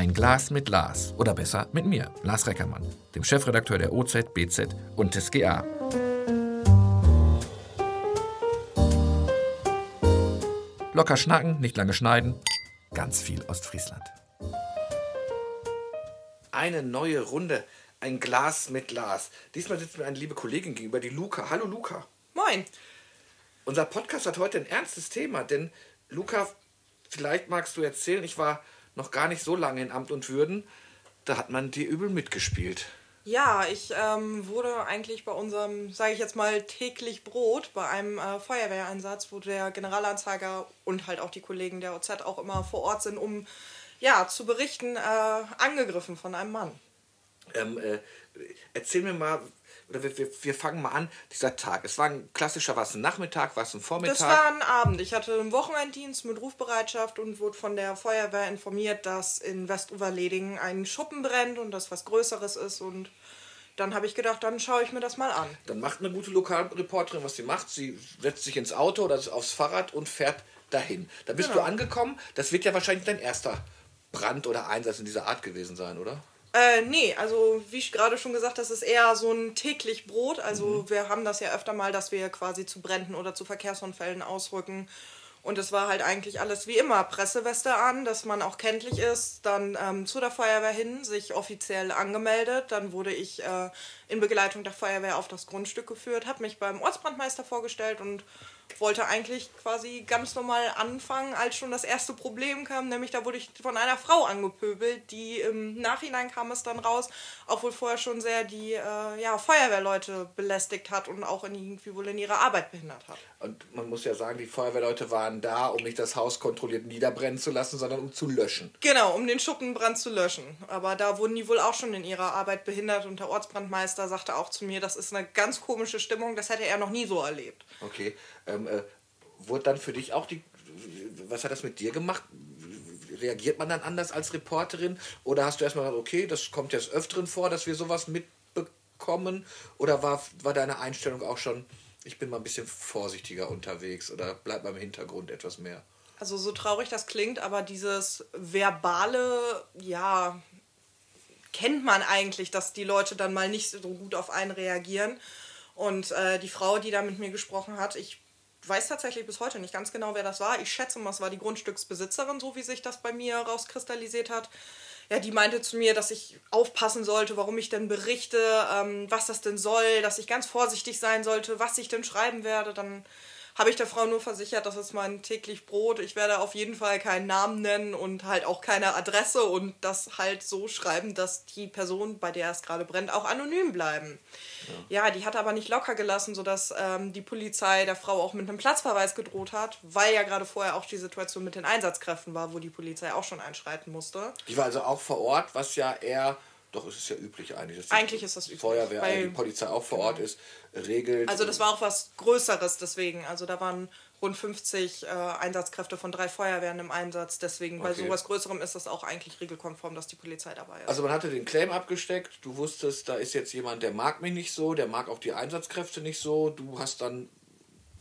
Ein Glas mit Lars. Oder besser mit mir, Lars Reckermann, dem Chefredakteur der OZ, BZ und des GA. Locker schnacken, nicht lange schneiden. Ganz viel Ostfriesland. Eine neue Runde. Ein Glas mit Lars. Diesmal sitzt mir eine liebe Kollegin gegenüber, die Luca. Hallo Luca. Moin. Unser Podcast hat heute ein ernstes Thema, denn Luca, vielleicht magst du erzählen, ich war noch gar nicht so lange in Amt und Würden, da hat man dir übel mitgespielt. Ja, ich ähm, wurde eigentlich bei unserem, sage ich jetzt mal, täglich Brot bei einem äh, Feuerwehreinsatz, wo der Generalanzeiger und halt auch die Kollegen der OZ auch immer vor Ort sind, um ja zu berichten, äh, angegriffen von einem Mann. Ähm, äh, erzähl mir mal, oder wir, wir, wir fangen mal an, dieser Tag. Es war ein klassischer, was ein Nachmittag, was ein Vormittag? Das war ein Abend. Ich hatte einen Wochenenddienst mit Rufbereitschaft und wurde von der Feuerwehr informiert, dass in Westuferledingen ein Schuppen brennt und das was Größeres ist und dann habe ich gedacht, dann schaue ich mir das mal an. Dann macht eine gute Lokalreporterin, was sie macht. Sie setzt sich ins Auto oder aufs Fahrrad und fährt dahin. Da bist genau. du angekommen. Das wird ja wahrscheinlich dein erster Brand oder Einsatz in dieser Art gewesen sein, oder? Äh, nee, also wie ich gerade schon gesagt, das ist eher so ein täglich Brot. Also mhm. wir haben das ja öfter mal, dass wir quasi zu Bränden oder zu Verkehrsunfällen ausrücken. Und es war halt eigentlich alles wie immer. Presseweste an, dass man auch kenntlich ist, dann ähm, zu der Feuerwehr hin, sich offiziell angemeldet. Dann wurde ich äh, in Begleitung der Feuerwehr auf das Grundstück geführt, habe mich beim Ortsbrandmeister vorgestellt und wollte eigentlich quasi ganz normal anfangen, als schon das erste Problem kam, nämlich da wurde ich von einer Frau angepöbelt, die im Nachhinein kam es dann raus, obwohl vorher schon sehr die äh, ja, Feuerwehrleute belästigt hat und auch in, irgendwie wohl in ihrer Arbeit behindert hat. Und man muss ja sagen, die Feuerwehrleute waren da, um nicht das Haus kontrolliert niederbrennen zu lassen, sondern um zu löschen. Genau, um den Schuppenbrand zu löschen. Aber da wurden die wohl auch schon in ihrer Arbeit behindert und der Ortsbrandmeister sagte auch zu mir, das ist eine ganz komische Stimmung, das hätte er noch nie so erlebt. Okay. Ähm, äh, wurde dann für dich auch die. Was hat das mit dir gemacht? Reagiert man dann anders als Reporterin? Oder hast du erstmal gesagt, okay, das kommt jetzt öfteren vor, dass wir sowas mitbekommen? Oder war, war deine Einstellung auch schon, ich bin mal ein bisschen vorsichtiger unterwegs oder bleib beim Hintergrund etwas mehr? Also so traurig das klingt, aber dieses verbale, ja, kennt man eigentlich, dass die Leute dann mal nicht so gut auf einen reagieren. Und äh, die Frau, die da mit mir gesprochen hat, ich weiß tatsächlich bis heute nicht ganz genau, wer das war. Ich schätze mal, es war die Grundstücksbesitzerin, so wie sich das bei mir rauskristallisiert hat. Ja, die meinte zu mir, dass ich aufpassen sollte, warum ich denn berichte, ähm, was das denn soll, dass ich ganz vorsichtig sein sollte, was ich denn schreiben werde. Dann habe ich der Frau nur versichert, das ist mein täglich Brot. Ich werde auf jeden Fall keinen Namen nennen und halt auch keine Adresse und das halt so schreiben, dass die Person, bei der es gerade brennt, auch anonym bleiben. Ja. ja, die hat aber nicht locker gelassen, sodass ähm, die Polizei der Frau auch mit einem Platzverweis gedroht hat, weil ja gerade vorher auch die Situation mit den Einsatzkräften war, wo die Polizei auch schon einschreiten musste. Die war also auch vor Ort, was ja eher doch, es ist ja üblich eigentlich. eigentlich ist das üblich. Feuerwehr, weil, die Polizei auch vor Ort genau. ist, regelt. Also das war auch was Größeres deswegen. Also da waren rund 50 äh, Einsatzkräfte von drei Feuerwehren im Einsatz. Deswegen, okay. bei sowas Größerem ist das auch eigentlich regelkonform, dass die Polizei dabei ist. Also man hatte den Claim abgesteckt, du wusstest, da ist jetzt jemand, der mag mich nicht so, der mag auch die Einsatzkräfte nicht so. Du hast dann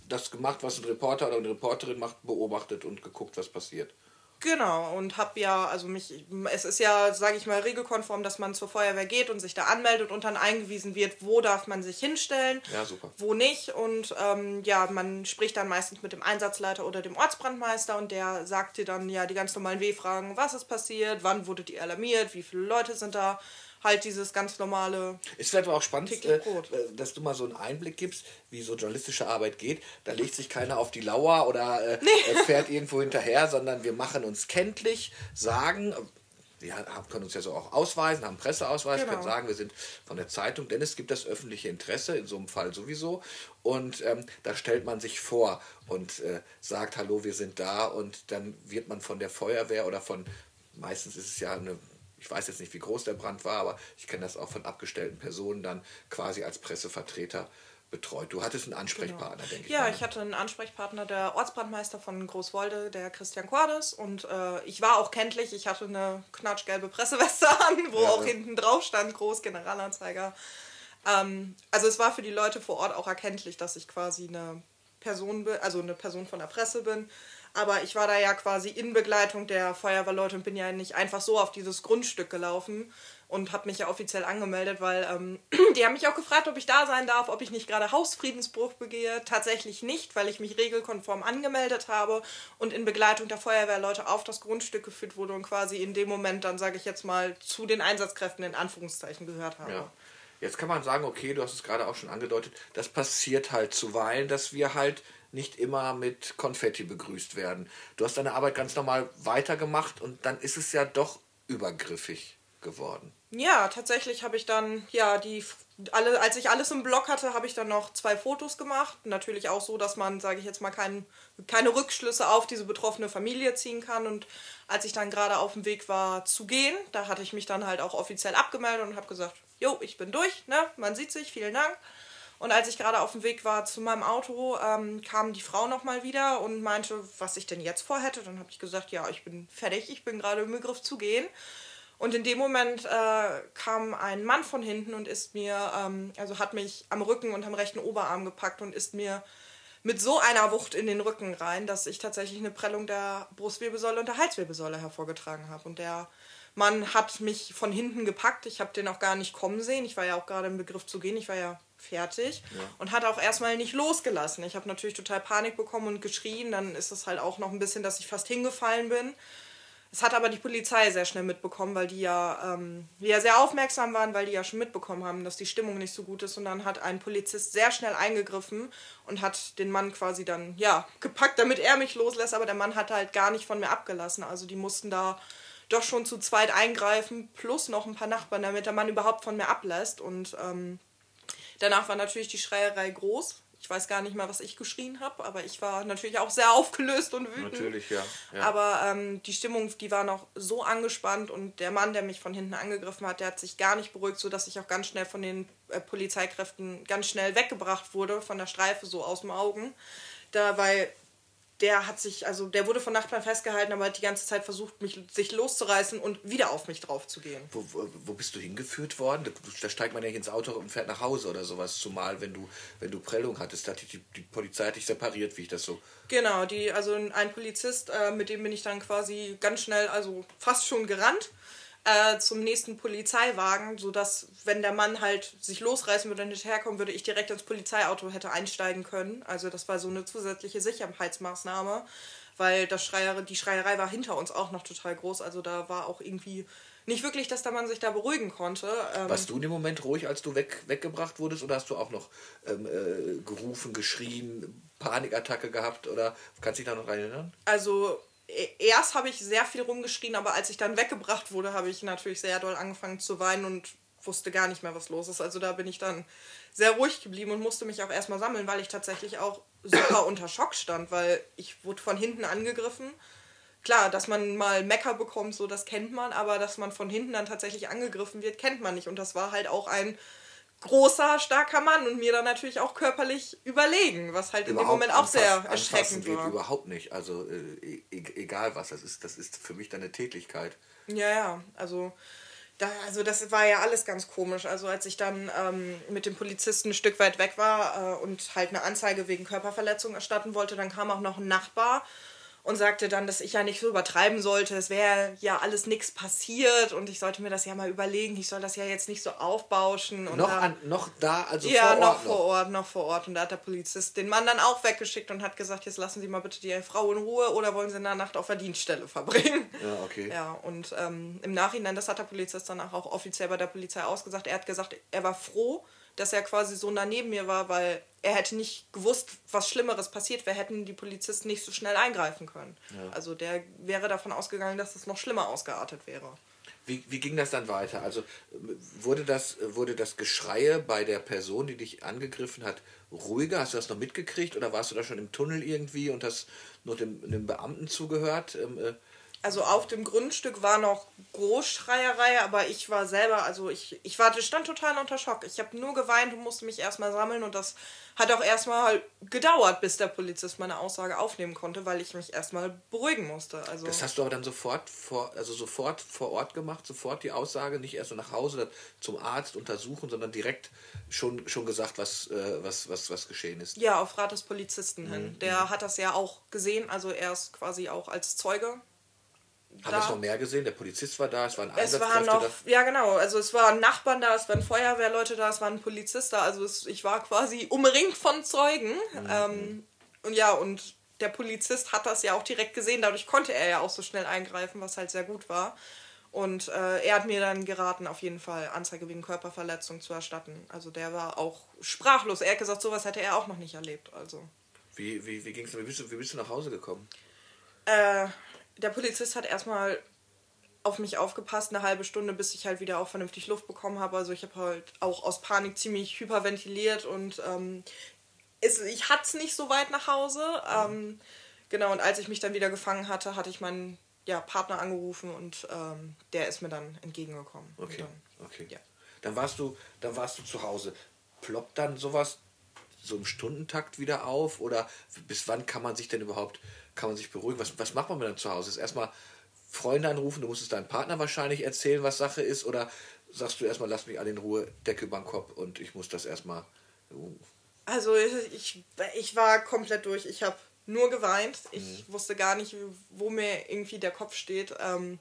das gemacht, was ein Reporter oder eine Reporterin macht, beobachtet und geguckt, was passiert. Genau, und hab ja, also mich, es ist ja, sage ich mal, regelkonform, dass man zur Feuerwehr geht und sich da anmeldet und dann eingewiesen wird, wo darf man sich hinstellen, ja, super. wo nicht. Und ähm, ja, man spricht dann meistens mit dem Einsatzleiter oder dem Ortsbrandmeister und der sagt dir dann ja die ganz normalen W-Fragen, was ist passiert, wann wurde die alarmiert, wie viele Leute sind da halt dieses ganz normale. Es wäre aber auch spannend, äh, äh, dass du mal so einen Einblick gibst, wie so journalistische Arbeit geht. Da legt sich keiner auf die Lauer oder äh, nee. Äh, fährt irgendwo hinterher, sondern wir machen uns kenntlich, sagen, wir können uns ja so auch ausweisen, haben Presseausweis, genau. können sagen, wir sind von der Zeitung, denn es gibt das öffentliche Interesse, in so einem Fall sowieso. Und ähm, da stellt man sich vor und äh, sagt, hallo, wir sind da und dann wird man von der Feuerwehr oder von, meistens ist es ja eine ich weiß jetzt nicht, wie groß der Brand war, aber ich kenne das auch von abgestellten Personen dann quasi als Pressevertreter betreut. Du hattest einen Ansprechpartner, genau. denke ich. Ja, mal. ich hatte einen Ansprechpartner, der Ortsbrandmeister von Großwolde, der Christian Cordes. Und äh, ich war auch kenntlich. Ich hatte eine knatschgelbe Presseweste an, wo ja, auch hinten drauf stand, Groß Generalanzeiger. Ähm, also es war für die Leute vor Ort auch erkenntlich, dass ich quasi eine Person bin, also eine Person von der Presse bin. Aber ich war da ja quasi in Begleitung der Feuerwehrleute und bin ja nicht einfach so auf dieses Grundstück gelaufen und habe mich ja offiziell angemeldet, weil ähm, die haben mich auch gefragt, ob ich da sein darf, ob ich nicht gerade Hausfriedensbruch begehe. Tatsächlich nicht, weil ich mich regelkonform angemeldet habe und in Begleitung der Feuerwehrleute auf das Grundstück geführt wurde und quasi in dem Moment dann, sage ich jetzt mal, zu den Einsatzkräften in Anführungszeichen gehört habe. Ja. Jetzt kann man sagen, okay, du hast es gerade auch schon angedeutet, das passiert halt zuweilen, dass wir halt nicht immer mit Konfetti begrüßt werden. Du hast deine Arbeit ganz normal weitergemacht und dann ist es ja doch übergriffig geworden. Ja, tatsächlich habe ich dann, ja, die alle, als ich alles im Blog hatte, habe ich dann noch zwei Fotos gemacht. Natürlich auch so, dass man, sage ich jetzt mal, kein, keine Rückschlüsse auf diese betroffene Familie ziehen kann. Und als ich dann gerade auf dem Weg war zu gehen, da hatte ich mich dann halt auch offiziell abgemeldet und habe gesagt, jo, ich bin durch, ne? Man sieht sich, vielen Dank. Und als ich gerade auf dem Weg war zu meinem Auto, ähm, kam die Frau nochmal wieder und meinte, was ich denn jetzt vorhätte. Dann habe ich gesagt, ja, ich bin fertig, ich bin gerade im Begriff zu gehen. Und in dem Moment äh, kam ein Mann von hinten und ist mir, ähm, also hat mich am Rücken und am rechten Oberarm gepackt und ist mir mit so einer Wucht in den Rücken rein, dass ich tatsächlich eine Prellung der Brustwirbelsäule und der Halswirbelsäule hervorgetragen habe. Und der Mann hat mich von hinten gepackt. Ich habe den auch gar nicht kommen sehen. Ich war ja auch gerade im Begriff zu gehen. Ich war ja fertig ja. und hat auch erstmal nicht losgelassen. Ich habe natürlich total Panik bekommen und geschrien. Dann ist es halt auch noch ein bisschen, dass ich fast hingefallen bin. Es hat aber die Polizei sehr schnell mitbekommen, weil die ja, ähm, die ja sehr aufmerksam waren, weil die ja schon mitbekommen haben, dass die Stimmung nicht so gut ist. Und dann hat ein Polizist sehr schnell eingegriffen und hat den Mann quasi dann, ja, gepackt, damit er mich loslässt. Aber der Mann hat halt gar nicht von mir abgelassen. Also die mussten da doch schon zu zweit eingreifen, plus noch ein paar Nachbarn, damit der Mann überhaupt von mir ablässt. Und ähm, danach war natürlich die Schreierei groß. Ich weiß gar nicht mal, was ich geschrien habe, aber ich war natürlich auch sehr aufgelöst und wütend. Natürlich, ja. ja. Aber ähm, die Stimmung, die war noch so angespannt und der Mann, der mich von hinten angegriffen hat, der hat sich gar nicht beruhigt, sodass ich auch ganz schnell von den äh, Polizeikräften ganz schnell weggebracht wurde, von der Streife so aus dem Augen. Da, weil der hat sich, also der wurde von Nachbarn festgehalten, aber hat die ganze Zeit versucht, mich sich loszureißen und wieder auf mich drauf zu gehen. Wo, wo, wo bist du hingeführt worden? Da, da, steigt man ja nicht ins Auto und fährt nach Hause oder sowas, zumal wenn du, wenn du Prellung hattest, da hat die, die Polizei hat dich separiert, wie ich das so. Genau, die, also ein Polizist, äh, mit dem bin ich dann quasi ganz schnell, also fast schon gerannt äh, zum nächsten Polizeiwagen, sodass, wenn der Mann halt sich losreißen würde und nicht herkommen würde, ich direkt ins Polizeiauto hätte einsteigen können. Also das war so eine zusätzliche Sicherheitsmaßnahme, weil das Schreier, die Schreierei war hinter uns auch noch total groß. Also da war auch irgendwie nicht wirklich, dass der Mann sich da beruhigen konnte. Ähm, Warst du in dem Moment ruhig, als du weg, weggebracht wurdest, oder hast du auch noch ähm, äh, gerufen, geschrien, Panikattacke gehabt, oder kannst du dich da noch erinnern? Also erst habe ich sehr viel rumgeschrien, aber als ich dann weggebracht wurde, habe ich natürlich sehr doll angefangen zu weinen und wusste gar nicht mehr, was los ist. Also da bin ich dann sehr ruhig geblieben und musste mich auch erstmal sammeln, weil ich tatsächlich auch super unter Schock stand, weil ich wurde von hinten angegriffen. Klar, dass man mal Mecker bekommt, so das kennt man, aber dass man von hinten dann tatsächlich angegriffen wird, kennt man nicht. Und das war halt auch ein großer, starker Mann und mir dann natürlich auch körperlich überlegen, was halt überhaupt in dem Moment auch sehr erschreckend war. Geht überhaupt nicht, also äh, e-, e egal was, das ist, das ist für mich dann eine Tätigkeit. Ja, ja, also, da, also das war ja alles ganz komisch. Also als ich dann ähm, mit dem Polizisten ein Stück weit weg war äh, und halt eine Anzeige wegen Körperverletzung erstatten wollte, dann kam auch noch ein Nachbar und sagte dann, dass ich ja nicht so übertreiben sollte. Es wäre ja alles nichts passiert und ich sollte mir das ja mal überlegen. Ich soll das ja jetzt nicht so aufbauschen. Und noch, da, an, noch da, also ja, vor Ort? Ja, noch vor Ort, noch vor Ort. Und da hat der Polizist den Mann dann auch weggeschickt und hat gesagt, jetzt lassen Sie mal bitte die Frau in Ruhe oder wollen Sie in der Nacht auf der Dienststelle verbringen. Ja, okay. Ja, und ähm, im Nachhinein, das hat der Polizist dann auch offiziell bei der Polizei ausgesagt. Er hat gesagt, er war froh, dass er quasi so nah neben mir war, weil er hätte nicht gewusst, was Schlimmeres passiert wäre, hätten die Polizisten nicht so schnell eingreifen können. Ja. Also der wäre davon ausgegangen, dass es noch schlimmer ausgeartet wäre. Wie, wie ging das dann weiter? Also wurde das, wurde das Geschreie bei der Person, die dich angegriffen hat, ruhiger? Hast du das noch mitgekriegt oder warst du da schon im Tunnel irgendwie und hast nur dem, dem Beamten zugehört? Ähm, äh, also auf dem Grundstück war noch Großschreierei, aber ich war selber, also ich, ich war, stand total unter Schock. Ich habe nur geweint und musste mich erstmal sammeln und das hat auch erstmal gedauert, bis der Polizist meine Aussage aufnehmen konnte, weil ich mich erstmal beruhigen musste. Also das hast du aber dann sofort vor, also sofort vor Ort gemacht, sofort die Aussage, nicht erst so nach Hause oder zum Arzt untersuchen, sondern direkt schon, schon gesagt, was, äh, was, was, was geschehen ist. Ja, auf Rat des Polizisten mhm. hin. Der hat das ja auch gesehen, also er ist quasi auch als Zeuge haben da. es noch mehr gesehen? Der Polizist war da, es waren es waren noch, da. Ja, genau. Also es waren Nachbarn da, es waren Feuerwehrleute da, es waren Polizisten da. Also es, ich war quasi umringt von Zeugen. Mhm. Ähm, und ja, und der Polizist hat das ja auch direkt gesehen. Dadurch konnte er ja auch so schnell eingreifen, was halt sehr gut war. Und äh, er hat mir dann geraten, auf jeden Fall Anzeige wegen Körperverletzung zu erstatten. Also der war auch sprachlos. Er hat gesagt, sowas hätte er auch noch nicht erlebt. Also. Wie, wie, wie ging's, wie bist du, wie bist du nach Hause gekommen? Äh, der Polizist hat erstmal auf mich aufgepasst, eine halbe Stunde, bis ich halt wieder auch vernünftig Luft bekommen habe. Also ich habe halt auch aus Panik ziemlich hyperventiliert und ähm, es, ich hatte es nicht so weit nach Hause. Ähm, genau, und als ich mich dann wieder gefangen hatte, hatte ich meinen ja, Partner angerufen und ähm, der ist mir dann entgegengekommen. Okay, dann, okay. Ja. Dann warst du, dann warst du zu Hause. Ploppt dann sowas so im Stundentakt wieder auf? Oder bis wann kann man sich denn überhaupt kann man sich beruhigen. Was, was macht man dann zu Hause? Ist erstmal Freunde anrufen, du musst es deinem Partner wahrscheinlich erzählen, was Sache ist, oder sagst du erstmal, lass mich alle in Ruhe, Decke über den Kopf und ich muss das erstmal. Uh. Also ich, ich war komplett durch. Ich habe nur geweint. Ich mhm. wusste gar nicht, wo mir irgendwie der Kopf steht. Ähm,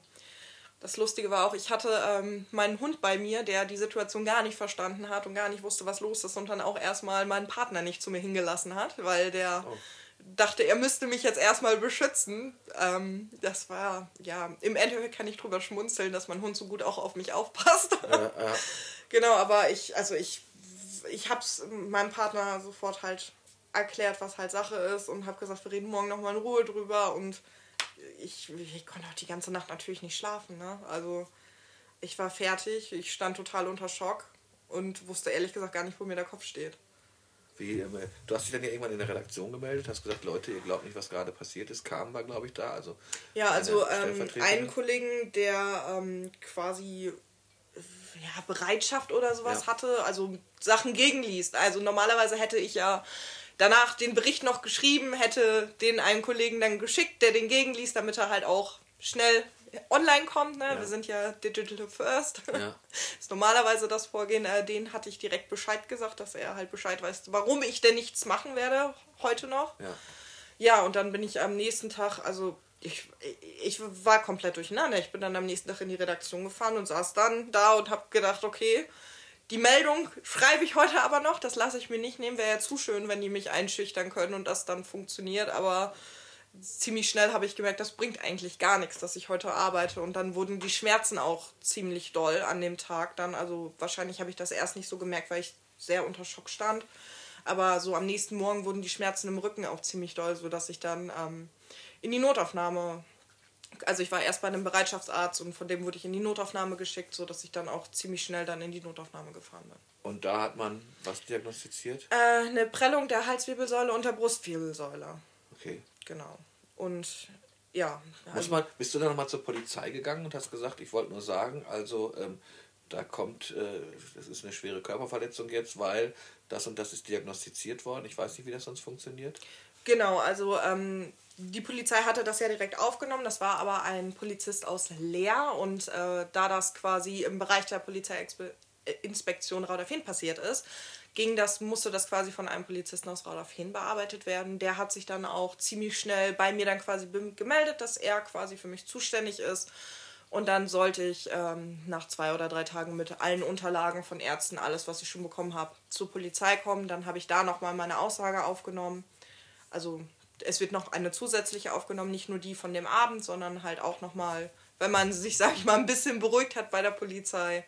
das Lustige war auch, ich hatte ähm, meinen Hund bei mir, der die Situation gar nicht verstanden hat und gar nicht wusste, was los ist und dann auch erstmal meinen Partner nicht zu mir hingelassen hat, weil der oh dachte, er müsste mich jetzt erstmal beschützen. Ähm, das war, ja, im Endeffekt kann ich drüber schmunzeln, dass mein Hund so gut auch auf mich aufpasst. Ja, ja. genau, aber ich, also ich, ich habe es meinem Partner sofort halt erklärt, was halt Sache ist und habe gesagt, wir reden morgen nochmal in Ruhe drüber und ich, ich konnte auch die ganze Nacht natürlich nicht schlafen. Ne? Also ich war fertig, ich stand total unter Schock und wusste ehrlich gesagt gar nicht, wo mir der Kopf steht. Wie, ähm, du hast dich dann ja irgendwann in der Redaktion gemeldet, hast gesagt, Leute, ihr glaubt nicht, was gerade passiert ist. Kam war, glaube ich, da. Also ja, also ähm, einen Kollegen, der ähm, quasi ja, Bereitschaft oder sowas ja. hatte, also Sachen gegenliest. Also normalerweise hätte ich ja danach den Bericht noch geschrieben, hätte den einen Kollegen dann geschickt, der den gegenliest, damit er halt auch schnell online kommt. Ne? Ja. Wir sind ja Digital First. Ja. ist normalerweise das Vorgehen. Äh, den hatte ich direkt Bescheid gesagt, dass er halt Bescheid weiß, warum ich denn nichts machen werde heute noch. Ja, ja und dann bin ich am nächsten Tag, also ich, ich war komplett durcheinander. Ich bin dann am nächsten Tag in die Redaktion gefahren und saß dann da und habe gedacht, okay, die Meldung schreibe ich heute aber noch. Das lasse ich mir nicht nehmen. Wäre ja zu schön, wenn die mich einschüchtern können und das dann funktioniert. Aber ziemlich schnell habe ich gemerkt, das bringt eigentlich gar nichts, dass ich heute arbeite. Und dann wurden die Schmerzen auch ziemlich doll an dem Tag dann. Also wahrscheinlich habe ich das erst nicht so gemerkt, weil ich sehr unter Schock stand. Aber so am nächsten Morgen wurden die Schmerzen im Rücken auch ziemlich doll, sodass ich dann ähm, in die Notaufnahme. Also ich war erst bei einem Bereitschaftsarzt und von dem wurde ich in die Notaufnahme geschickt, sodass ich dann auch ziemlich schnell dann in die Notaufnahme gefahren bin. Und da hat man was diagnostiziert? Äh, eine Prellung der Halswirbelsäule und der Brustwirbelsäule. Okay. Genau. Und ja. Muss man, bist du dann nochmal zur Polizei gegangen und hast gesagt, ich wollte nur sagen, also ähm, da kommt, äh, das ist eine schwere Körperverletzung jetzt, weil das und das ist diagnostiziert worden. Ich weiß nicht, wie das sonst funktioniert. Genau, also ähm, die Polizei hatte das ja direkt aufgenommen. Das war aber ein Polizist aus Leer und äh, da das quasi im Bereich der Polizeiinspektion Rauderfehn passiert ist, ging das, musste das quasi von einem Polizisten aus Raudorfehn bearbeitet werden. Der hat sich dann auch ziemlich schnell bei mir dann quasi gemeldet, dass er quasi für mich zuständig ist. Und dann sollte ich ähm, nach zwei oder drei Tagen mit allen Unterlagen von Ärzten, alles, was ich schon bekommen habe, zur Polizei kommen. Dann habe ich da nochmal meine Aussage aufgenommen. Also es wird noch eine zusätzliche aufgenommen, nicht nur die von dem Abend, sondern halt auch nochmal, wenn man sich, sag ich mal, ein bisschen beruhigt hat bei der Polizei,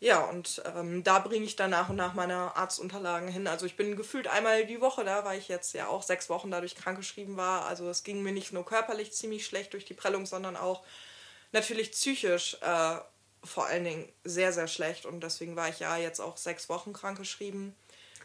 ja, und ähm, da bringe ich dann nach und nach meine Arztunterlagen hin. Also ich bin gefühlt einmal die Woche da, weil ich jetzt ja auch sechs Wochen dadurch krankgeschrieben war. Also es ging mir nicht nur körperlich ziemlich schlecht durch die Prellung, sondern auch natürlich psychisch äh, vor allen Dingen sehr, sehr schlecht. Und deswegen war ich ja jetzt auch sechs Wochen krankgeschrieben.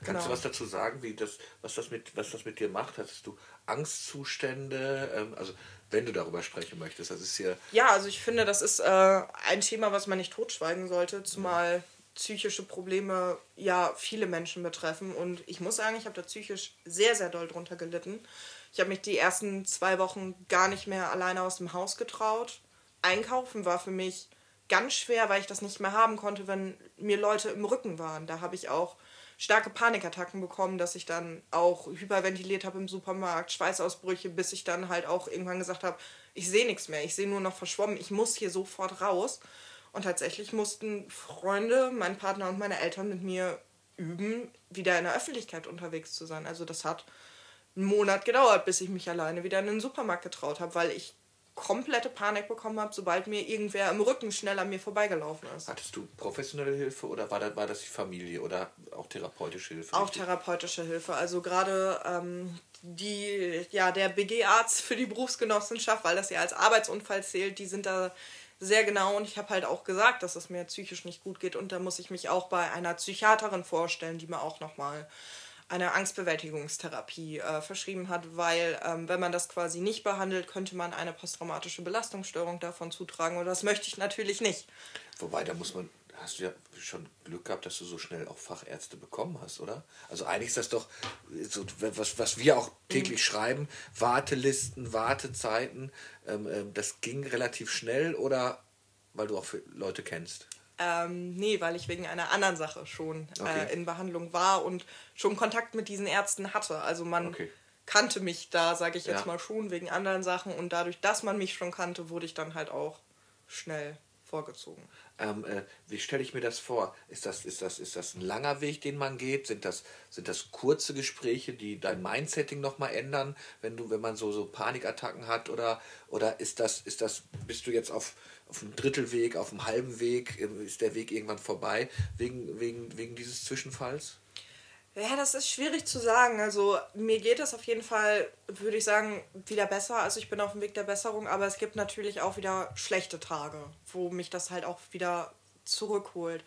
Kannst du was dazu sagen, wie das, was, das mit, was das mit dir macht? Hattest du Angstzustände? Ähm, also wenn du darüber sprechen möchtest, das ist hier... Ja, also ich finde, das ist äh, ein Thema, was man nicht totschweigen sollte, zumal ja. psychische Probleme ja viele Menschen betreffen. Und ich muss sagen, ich habe da psychisch sehr, sehr doll drunter gelitten. Ich habe mich die ersten zwei Wochen gar nicht mehr alleine aus dem Haus getraut. Einkaufen war für mich ganz schwer, weil ich das nicht mehr haben konnte, wenn mir Leute im Rücken waren. Da habe ich auch starke Panikattacken bekommen, dass ich dann auch hyperventiliert habe im Supermarkt, Schweißausbrüche, bis ich dann halt auch irgendwann gesagt habe, ich sehe nichts mehr, ich sehe nur noch verschwommen, ich muss hier sofort raus. Und tatsächlich mussten Freunde, mein Partner und meine Eltern mit mir üben, wieder in der Öffentlichkeit unterwegs zu sein. Also das hat einen Monat gedauert, bis ich mich alleine wieder in den Supermarkt getraut habe, weil ich komplette Panik bekommen habe, sobald mir irgendwer im Rücken schnell an mir vorbeigelaufen ist. Hattest du professionelle Hilfe oder war das, war das die Familie oder auch therapeutische Hilfe? Auch therapeutische Hilfe. Also gerade ähm, die, ja, der BG-Arzt für die Berufsgenossenschaft, weil das ja als Arbeitsunfall zählt, die sind da sehr genau und ich habe halt auch gesagt, dass es mir psychisch nicht gut geht und da muss ich mich auch bei einer Psychiaterin vorstellen, die mir auch nochmal eine Angstbewältigungstherapie äh, verschrieben hat, weil ähm, wenn man das quasi nicht behandelt, könnte man eine posttraumatische Belastungsstörung davon zutragen und das möchte ich natürlich nicht. Wobei, da muss man, hast du ja schon Glück gehabt, dass du so schnell auch Fachärzte bekommen hast, oder? Also eigentlich ist das doch, so, was, was wir auch täglich mhm. schreiben, Wartelisten, Wartezeiten, ähm, ähm, das ging relativ schnell oder weil du auch Leute kennst? Ähm, nee, weil ich wegen einer anderen Sache schon äh, okay. äh, in Behandlung war und schon Kontakt mit diesen Ärzten hatte. Also man okay. kannte mich da, sage ich jetzt ja. mal schon, wegen anderen Sachen. Und dadurch, dass man mich schon kannte, wurde ich dann halt auch schnell vorgezogen. Ähm, äh, wie stelle ich mir das vor? Ist das, ist, das, ist das ein langer Weg, den man geht? Sind das, sind das kurze Gespräche, die dein Mindsetting nochmal ändern, wenn du, wenn man so, so Panikattacken hat? Oder, oder ist das, ist das, bist du jetzt auf auf einem Drittelweg, auf einem halben Weg, ist der Weg irgendwann vorbei wegen, wegen, wegen dieses Zwischenfalls? Ja, das ist schwierig zu sagen. Also mir geht es auf jeden Fall, würde ich sagen, wieder besser. Also ich bin auf dem Weg der Besserung, aber es gibt natürlich auch wieder schlechte Tage, wo mich das halt auch wieder zurückholt.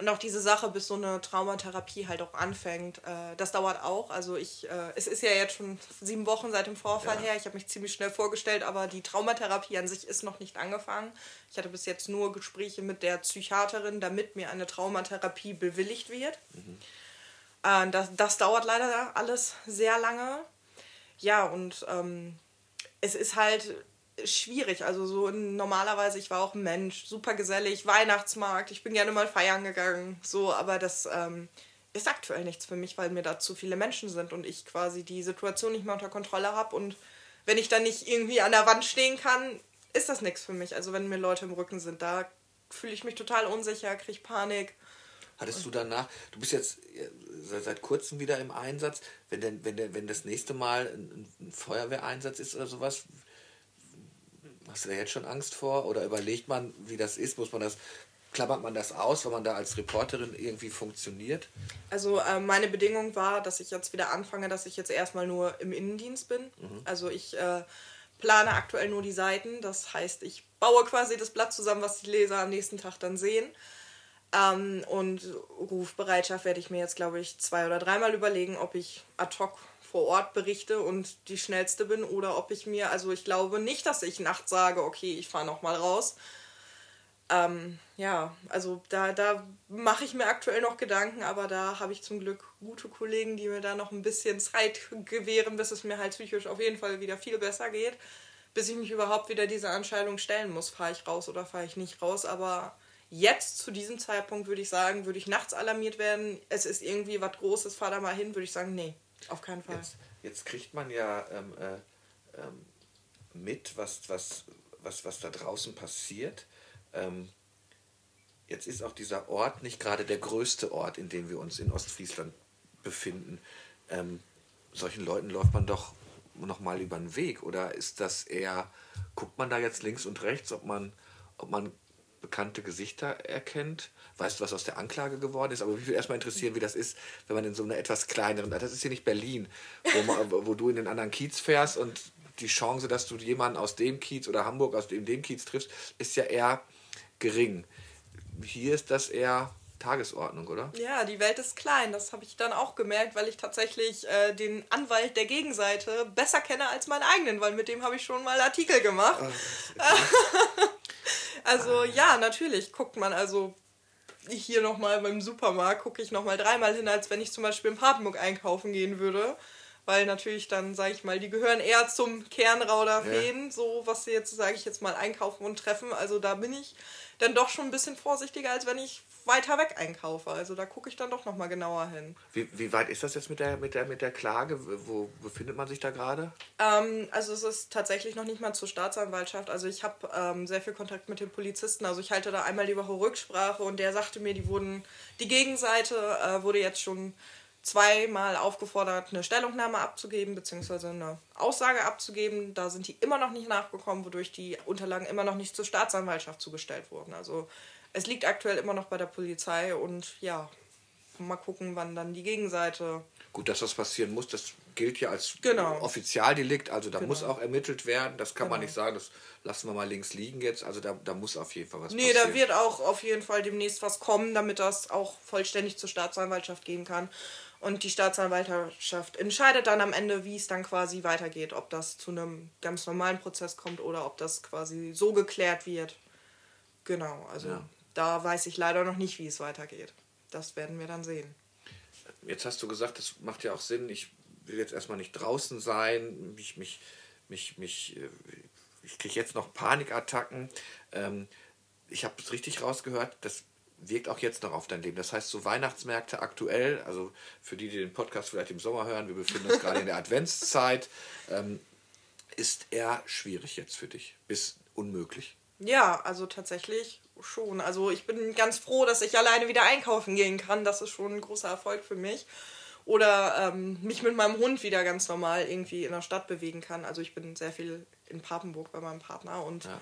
Und auch diese Sache, bis so eine Traumatherapie halt auch anfängt, äh, das dauert auch. Also ich, äh, es ist ja jetzt schon sieben Wochen seit dem Vorfall ja. her. Ich habe mich ziemlich schnell vorgestellt, aber die Traumatherapie an sich ist noch nicht angefangen. Ich hatte bis jetzt nur Gespräche mit der Psychiaterin, damit mir eine Traumatherapie bewilligt wird. Mhm. Äh, das, das dauert leider alles sehr lange. Ja, und ähm, es ist halt schwierig. Also so normalerweise, ich war auch ein Mensch, super gesellig, Weihnachtsmarkt, ich bin gerne mal feiern gegangen, so, aber das ähm, ist aktuell nichts für mich, weil mir da zu viele Menschen sind und ich quasi die Situation nicht mehr unter Kontrolle habe und wenn ich dann nicht irgendwie an der Wand stehen kann, ist das nichts für mich. Also wenn mir Leute im Rücken sind, da fühle ich mich total unsicher, kriege Panik. Hattest du danach, du bist jetzt seit, kurzem wieder im Einsatz, wenn, denn, wenn, denn, wenn das nächste Mal ein, ein Feuerwehreinsatz ist oder sowas, Hast du da jetzt schon Angst vor? Oder überlegt man, wie das ist? Muss man das, klappert man das aus, wenn man da als Reporterin irgendwie funktioniert? Also äh, meine Bedingung war, dass ich jetzt wieder anfange, dass ich jetzt erstmal nur im Innendienst bin. Mhm. Also ich äh, plane aktuell nur die Seiten. Das heißt, ich baue quasi das Blatt zusammen, was die Leser am nächsten Tag dann sehen. Ähm, und Rufbereitschaft werde ich mir jetzt, glaube ich, zwei oder dreimal überlegen, ob ich ad hoc vor Ort berichte und die schnellste bin oder ob ich mir, also ich glaube nicht, dass ich nachts sage, okay, ich fahre nochmal raus. Ähm, ja, also da, da mache ich mir aktuell noch Gedanken, aber da habe ich zum Glück gute Kollegen, die mir da noch ein bisschen Zeit gewähren, bis es mir halt psychisch auf jeden Fall wieder viel besser geht. Bis ich mich überhaupt wieder dieser Entscheidung stellen muss, fahre ich raus oder fahre ich nicht raus. Aber jetzt zu diesem Zeitpunkt würde ich sagen, würde ich nachts alarmiert werden, es ist irgendwie was Großes, fahr da mal hin, würde ich sagen, nee, auf keinen Fall. Jetzt, jetzt kriegt man ja ähm, äh, ähm, mit, was, was, was, was da draußen passiert. Ähm, jetzt ist auch dieser Ort nicht gerade der größte Ort, in dem wir uns in Ostfriesland befinden. Ähm, solchen Leuten läuft man doch noch mal über den Weg oder ist das eher guckt man da jetzt links und rechts, ob man ob man bekannte Gesichter erkennt. Weißt du, was aus der Anklage geworden ist? Aber mich würde erstmal interessieren, wie das ist, wenn man in so einer etwas kleineren, das ist hier nicht Berlin, wo, man, wo du in den anderen Kiez fährst und die Chance, dass du jemanden aus dem Kiez oder Hamburg aus dem, dem Kiez triffst, ist ja eher gering. Hier ist das eher Tagesordnung, oder? Ja, die Welt ist klein. Das habe ich dann auch gemerkt, weil ich tatsächlich äh, den Anwalt der Gegenseite besser kenne als meinen eigenen, weil mit dem habe ich schon mal Artikel gemacht. Oh, also ja, natürlich guckt man also hier nochmal beim Supermarkt, gucke ich nochmal dreimal hin, als wenn ich zum Beispiel in Papenburg einkaufen gehen würde weil natürlich dann, sage ich mal, die gehören eher zum Kernrauderfeen, ja. so was sie jetzt, sage ich jetzt mal, einkaufen und treffen. Also da bin ich dann doch schon ein bisschen vorsichtiger, als wenn ich weiter weg einkaufe. Also da gucke ich dann doch nochmal genauer hin. Wie, wie weit ist das jetzt mit der, mit der, mit der Klage? Wo befindet man sich da gerade? Ähm, also es ist tatsächlich noch nicht mal zur Staatsanwaltschaft. Also ich habe ähm, sehr viel Kontakt mit den Polizisten. Also ich halte da einmal die Woche Rücksprache und der sagte mir, die wurden, die Gegenseite äh, wurde jetzt schon zweimal aufgefordert, eine Stellungnahme abzugeben, beziehungsweise eine Aussage abzugeben. Da sind die immer noch nicht nachgekommen, wodurch die Unterlagen immer noch nicht zur Staatsanwaltschaft zugestellt wurden. Also es liegt aktuell immer noch bei der Polizei und ja, mal gucken, wann dann die Gegenseite. Gut, dass das passieren muss, das gilt ja als genau. Offizialdelikt, also da genau. muss auch ermittelt werden. Das kann genau. man nicht sagen, das lassen wir mal links liegen jetzt. Also da, da muss auf jeden Fall was nee, passieren. Nee, da wird auch auf jeden Fall demnächst was kommen, damit das auch vollständig zur Staatsanwaltschaft gehen kann. Und die Staatsanwaltschaft entscheidet dann am Ende, wie es dann quasi weitergeht, ob das zu einem ganz normalen Prozess kommt oder ob das quasi so geklärt wird. Genau, also ja. da weiß ich leider noch nicht, wie es weitergeht. Das werden wir dann sehen. Jetzt hast du gesagt, das macht ja auch Sinn. Ich will jetzt erstmal nicht draußen sein. Mich, mich, mich, mich, äh, ich kriege jetzt noch Panikattacken. Ähm, ich habe es richtig rausgehört, das wirkt auch jetzt noch auf dein Leben. Das heißt, so Weihnachtsmärkte aktuell, also für die, die den Podcast vielleicht im Sommer hören, wir befinden uns gerade in der Adventszeit, ähm, ist eher schwierig jetzt für dich, bis unmöglich. Ja, also tatsächlich schon. Also ich bin ganz froh, dass ich alleine wieder einkaufen gehen kann. Das ist schon ein großer Erfolg für mich. Oder ähm, mich mit meinem Hund wieder ganz normal irgendwie in der Stadt bewegen kann. Also ich bin sehr viel in Papenburg bei meinem Partner und ja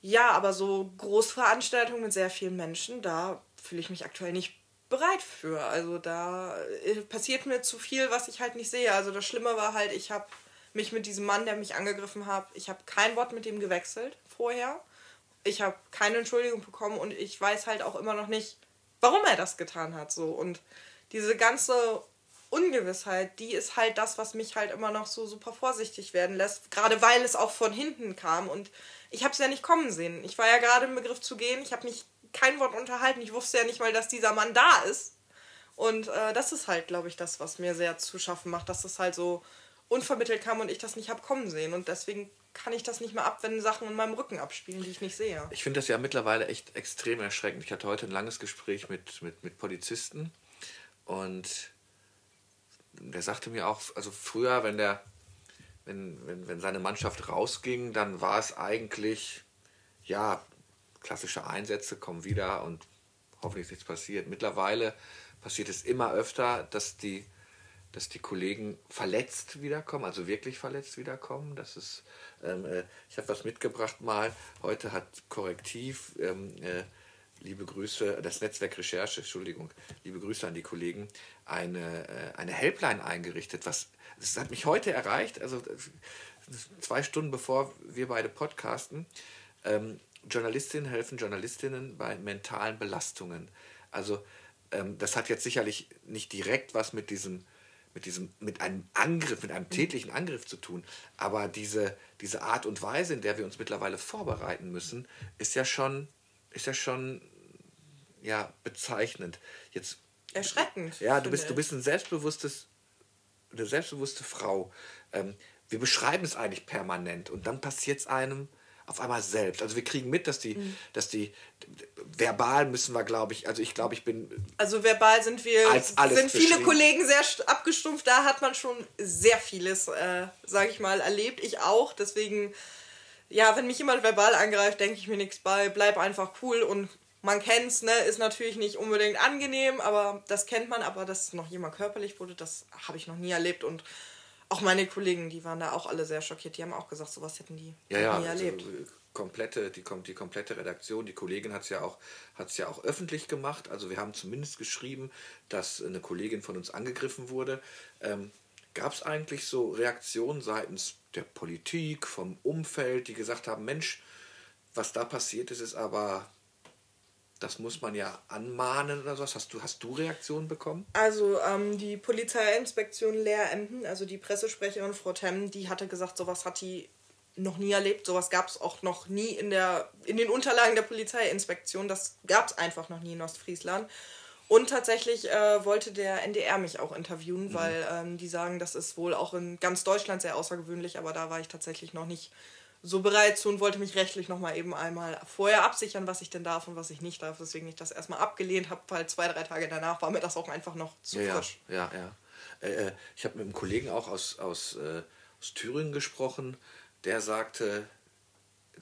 ja, aber so Großveranstaltungen mit sehr vielen Menschen, da fühle ich mich aktuell nicht bereit für. Also da äh, passiert mir zu viel, was ich halt nicht sehe. Also das Schlimme war halt, ich habe mich mit diesem Mann, der mich angegriffen hat, ich habe kein Wort mit ihm gewechselt vorher. Ich habe keine Entschuldigung bekommen und ich weiß halt auch immer noch nicht, warum er das getan hat. So und diese ganze Ungewissheit, die ist halt das, was mich halt immer noch so super vorsichtig werden lässt. Gerade weil es auch von hinten kam und ich habe es ja nicht kommen sehen. Ich war ja gerade im Begriff zu gehen. Ich habe mich kein Wort unterhalten. Ich wusste ja nicht mal, dass dieser Mann da ist. Und äh, das ist halt, glaube ich, das, was mir sehr zu schaffen macht, dass das halt so unvermittelt kam und ich das nicht habe kommen sehen. Und deswegen kann ich das nicht mehr ab, wenn Sachen in meinem Rücken abspielen, die ich nicht sehe. Ich finde das ja mittlerweile echt extrem erschreckend. Ich hatte heute ein langes Gespräch mit, mit, mit Polizisten und der sagte mir auch, also früher, wenn der wenn, wenn, wenn seine Mannschaft rausging, dann war es eigentlich, ja, klassische Einsätze kommen wieder und hoffentlich ist nichts passiert. Mittlerweile passiert es immer öfter, dass die, dass die Kollegen verletzt wiederkommen, also wirklich verletzt wiederkommen. Das ist, ähm, äh, ich habe was mitgebracht mal. Heute hat Korrektiv, ähm, äh, liebe Grüße, das Netzwerk Recherche, Entschuldigung, liebe Grüße an die Kollegen, eine, äh, eine Helpline eingerichtet, was das hat mich heute erreicht, also zwei Stunden bevor wir beide podcasten. Ähm, Journalistinnen helfen Journalistinnen bei mentalen Belastungen. Also ähm, das hat jetzt sicherlich nicht direkt was mit diesem, mit diesem, mit einem Angriff, mit einem tätlichen Angriff zu tun. Aber diese, diese Art und Weise, in der wir uns mittlerweile vorbereiten müssen, ist ja schon, ist ja schon ja, bezeichnend. Jetzt, Erschreckend. Ja, du bist, du bist ein selbstbewusstes eine selbstbewusste Frau. Ähm, wir beschreiben es eigentlich permanent und dann passiert es einem auf einmal selbst. Also wir kriegen mit, dass die, mhm. dass die verbal müssen wir, glaube ich, also ich glaube, ich bin. Also verbal sind wir, sind viele Kollegen sehr abgestumpft. Da hat man schon sehr vieles, äh, sage ich mal, erlebt. Ich auch. Deswegen, ja, wenn mich jemand verbal angreift, denke ich mir nichts bei. Bleib einfach cool und man kennt's, ne, ist natürlich nicht unbedingt angenehm, aber das kennt man, aber dass noch jemand körperlich wurde, das habe ich noch nie erlebt und auch meine Kollegen, die waren da auch alle sehr schockiert, die haben auch gesagt, sowas hätten die ja, ja, nie also erlebt. Also, komplette, die, die komplette Redaktion, die Kollegin hat es ja, auch, ja auch öffentlich gemacht. Also wir haben zumindest geschrieben, dass eine Kollegin von uns angegriffen wurde. Ähm, Gab es eigentlich so Reaktionen seitens der Politik, vom Umfeld, die gesagt haben, Mensch, was da passiert ist, ist aber Das muss man ja anmahnen oder sowas. Hast du, hast du Reaktionen bekommen? Also ähm, die Polizeiinspektion Leer-Emden, also die Pressesprecherin Frau Temm, die hatte gesagt, sowas hat die noch nie erlebt. Sowas gab es auch noch nie in, der, in den Unterlagen der Polizeiinspektion. Das gab es einfach noch nie in Ostfriesland. Und tatsächlich äh, wollte der NDR mich auch interviewen, mhm. weil ähm, die sagen, das ist wohl auch in ganz Deutschland sehr außergewöhnlich, aber da war ich tatsächlich noch nicht so bereit zu und wollte mich rechtlich nochmal eben einmal vorher absichern, was ich denn darf und was ich nicht darf. Deswegen ich das erstmal abgelehnt habe, weil zwei, drei Tage danach war mir das auch einfach noch zu ja, frisch. Ja, ja. ja. Äh, äh, ich habe mit einem Kollegen auch aus, aus, äh, aus Thüringen gesprochen, der sagte,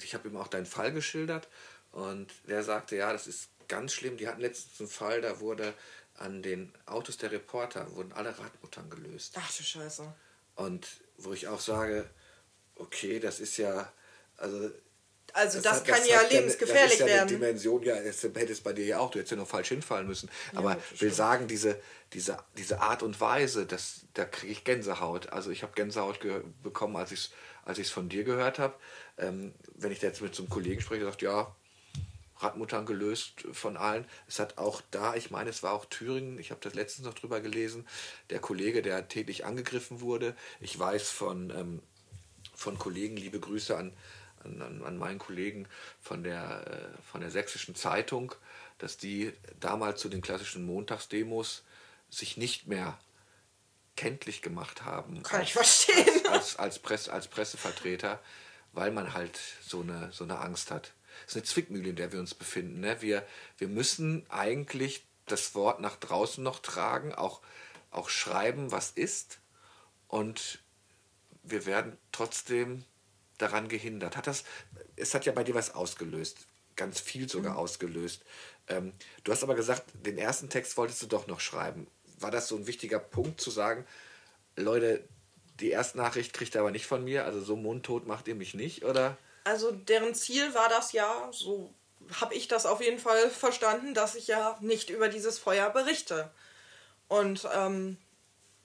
ich habe ihm auch deinen Fall geschildert und der sagte, ja, das ist ganz schlimm. Die hatten letztens einen Fall, da wurde an den Autos der Reporter wurden alle Radmuttern gelöst. Ach du Scheiße. Und wo ich auch sage, okay, das ist ja, also. Also das, das kann das ja lebensgefährlich ja, das ist ja werden. Dimension, ja, das hätte es bei dir ja auch, du hättest ja nur falsch hinfallen müssen. Aber ja, will sagen, diese, diese, diese Art und Weise, das, da kriege ich Gänsehaut. Also ich habe Gänsehaut bekommen, als ich es als von dir gehört habe. Ähm, wenn ich da jetzt mit so einem Kollegen spreche, sagt ja, Radmuttern gelöst von allen. Es hat auch da, ich meine, es war auch Thüringen, ich habe das letztens noch drüber gelesen, der Kollege, der täglich angegriffen wurde. Ich weiß von ähm, von Kollegen, liebe Grüße an, an, an meinen Kollegen von der, äh, von der Sächsischen Zeitung, dass die damals zu den klassischen Montagsdemos sich nicht mehr kenntlich gemacht haben. Kann als, ich verstehen. Als, als, als, Presse, als Pressevertreter, weil man halt so eine, so eine Angst hat. Das ist eine Zwickmühle, in der wir uns befinden. Ne? Wir, wir müssen eigentlich das Wort nach draußen noch tragen, auch, auch schreiben, was ist. Und wir werden trotzdem daran gehindert. Hat das, es hat ja bei dir was ausgelöst, ganz viel sogar mhm. ausgelöst. Ähm, du hast aber gesagt, den ersten Text wolltest du doch noch schreiben. War das so ein wichtiger Punkt zu sagen, Leute, die erste Nachricht kriegt ihr aber nicht von mir, also so mundtot macht ihr mich nicht, oder? Also deren Ziel war das ja, so habe ich das auf jeden Fall verstanden, dass ich ja nicht über dieses Feuer berichte. Und ähm,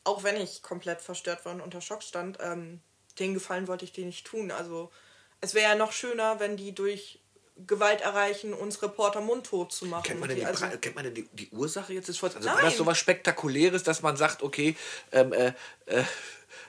auch wenn ich komplett verstört war und unter Schock stand, ähm, den Gefallen wollte ich dir nicht tun. Also es wäre ja noch schöner, wenn die durch Gewalt erreichen, uns Reporter mundtot zu machen. Kennt man denn die, also, kennt man denn die, die Ursache jetzt des Falls? Also Nein. war das so was Spektakuläres, dass man sagt, okay, ähm, äh, äh,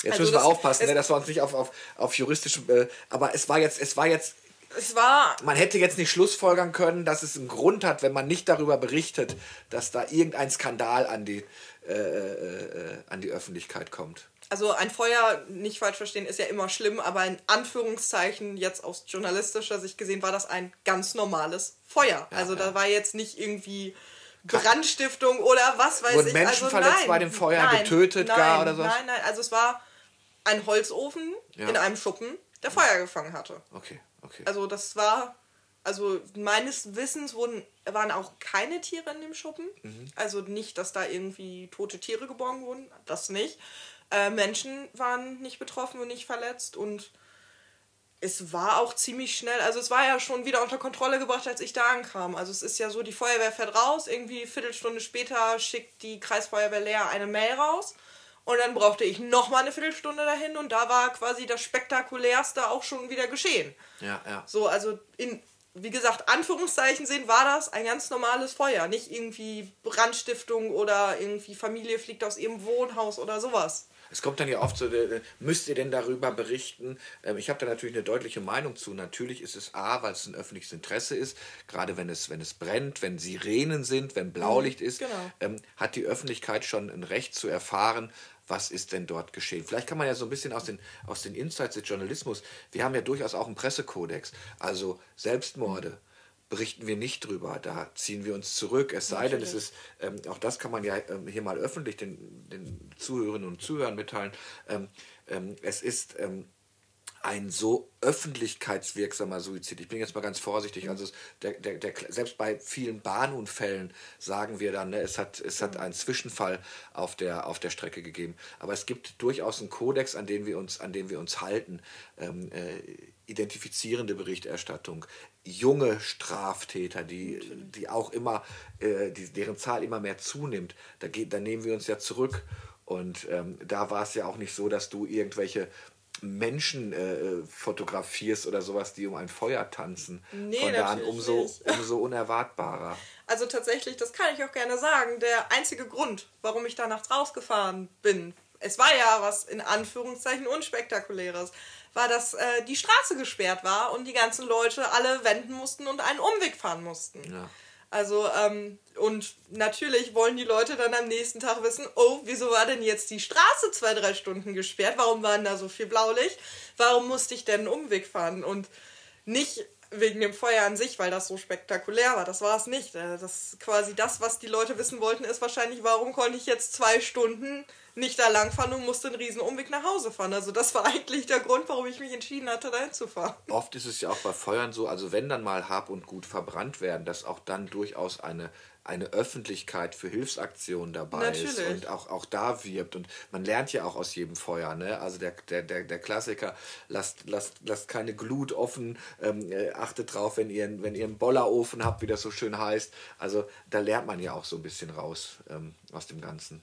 jetzt also müssen wir aufpassen, ne, dass wir uns nicht auf, auf, auf juristischem, äh, aber es war jetzt, es war jetzt es war. Man hätte jetzt nicht schlussfolgern können, dass es einen Grund hat, wenn man nicht darüber berichtet, dass da irgendein Skandal an die, äh, äh, äh, an die Öffentlichkeit kommt. Also ein Feuer, nicht falsch verstehen, ist ja immer schlimm, aber in Anführungszeichen jetzt aus journalistischer Sicht gesehen war das ein ganz normales Feuer. Ja, also ja. da war jetzt nicht irgendwie Brandstiftung oder was weiß Wurden ich. Menschen also, verletzt nein, bei dem Feuer, nein, getötet nein, gar oder so? Nein, nein, also es war ein Holzofen ja. in einem Schuppen, der Feuer gefangen hatte. Okay, okay. Also das war also meines Wissens wurden, waren auch keine Tiere in dem Schuppen. Mhm. Also nicht, dass da irgendwie tote Tiere geborgen wurden, das nicht. Äh, Menschen waren nicht betroffen und nicht verletzt und es war auch ziemlich schnell, also es war ja schon wieder unter Kontrolle gebracht, als ich da ankam. Also es ist ja so, die Feuerwehr fährt raus, irgendwie eine Viertelstunde später schickt die Kreisfeuerwehr Leer eine Mail raus. Und dann brauchte ich nochmal eine Viertelstunde dahin und da war quasi das Spektakulärste auch schon wieder geschehen. Ja, ja. So, also in wie gesagt, Anführungszeichen sehen, war das ein ganz normales Feuer. Nicht irgendwie Brandstiftung oder irgendwie Familie fliegt aus ihrem Wohnhaus oder sowas. Es kommt dann ja oft so, äh, müsst ihr denn darüber berichten? Ähm, ich habe da natürlich eine deutliche Meinung zu. Natürlich ist es A, weil es ein öffentliches Interesse ist, gerade wenn es, wenn es brennt, wenn Sirenen sind, wenn Blaulicht mhm, ist, genau. ähm, hat die Öffentlichkeit schon ein Recht zu erfahren, was ist denn dort geschehen. Vielleicht kann man ja so ein bisschen aus den, aus den Insights des Journalismus, wir haben ja durchaus auch einen Pressekodex, also Selbstmorde. Berichten wir nicht drüber, da ziehen wir uns zurück. Es sei denn, es ist, ähm, auch das kann man ja ähm, hier mal öffentlich den, den Zuhörerinnen und Zuhörern mitteilen. Ähm, ähm es ist ähm, ein so öffentlichkeitswirksamer Suizid. Ich bin jetzt mal ganz vorsichtig. Also der, der, der, selbst bei vielen Bahnunfällen sagen wir dann, ne, es hat, es hat einen Zwischenfall auf der, auf der Strecke gegeben. Aber es gibt durchaus einen Kodex, an den wir uns, an den wir uns halten. Ähm, äh, identifizierende Berichterstattung, junge Straftäter, die, die auch immer, äh, die, deren Zahl immer mehr zunimmt. Da, geht, da nehmen wir uns ja zurück. Und ähm, da war es ja auch nicht so, dass du irgendwelche Menschen äh, fotografierst oder sowas, die um ein Feuer tanzen. Nee, Von da an umso, umso unerwartbarer. Also tatsächlich, das kann ich auch gerne sagen, der einzige Grund, warum ich da nachts rausgefahren bin, es war ja was in Anführungszeichen unspektakuläres, war, dass äh, die Straße gesperrt war und die ganzen Leute alle wenden mussten und einen Umweg fahren mussten. Ja. Also, ähm, und natürlich wollen die Leute dann am nächsten Tag wissen, oh, wieso war denn jetzt die Straße zwei, drei Stunden gesperrt? Warum waren da so viel Blaulicht? Warum musste ich denn einen Umweg fahren? Und nicht wegen dem Feuer an sich, weil das so spektakulär war. Das war es nicht. Äh, das quasi das, was die Leute wissen wollten, ist wahrscheinlich, warum konnte ich jetzt zwei Stunden nicht da langfahren und musste einen riesen Umweg nach Hause fahren. Also das war eigentlich der Grund, warum ich mich entschieden hatte, da hinzufahren. Oft ist es ja auch bei Feuern so, also wenn dann mal Hab und Gut verbrannt werden, dass auch dann durchaus eine eine Öffentlichkeit für Hilfsaktionen dabei Natürlich. ist und auch, auch da wirbt. Und man lernt ja auch aus jedem Feuer. Ne? Also der, der, der, der Klassiker, lasst, lasst, lasst keine Glut offen, ähm, äh, achtet drauf, wenn ihr, wenn ihr einen Bollerofen habt, wie das so schön heißt. Also da lernt man ja auch so ein bisschen raus ähm, aus dem Ganzen.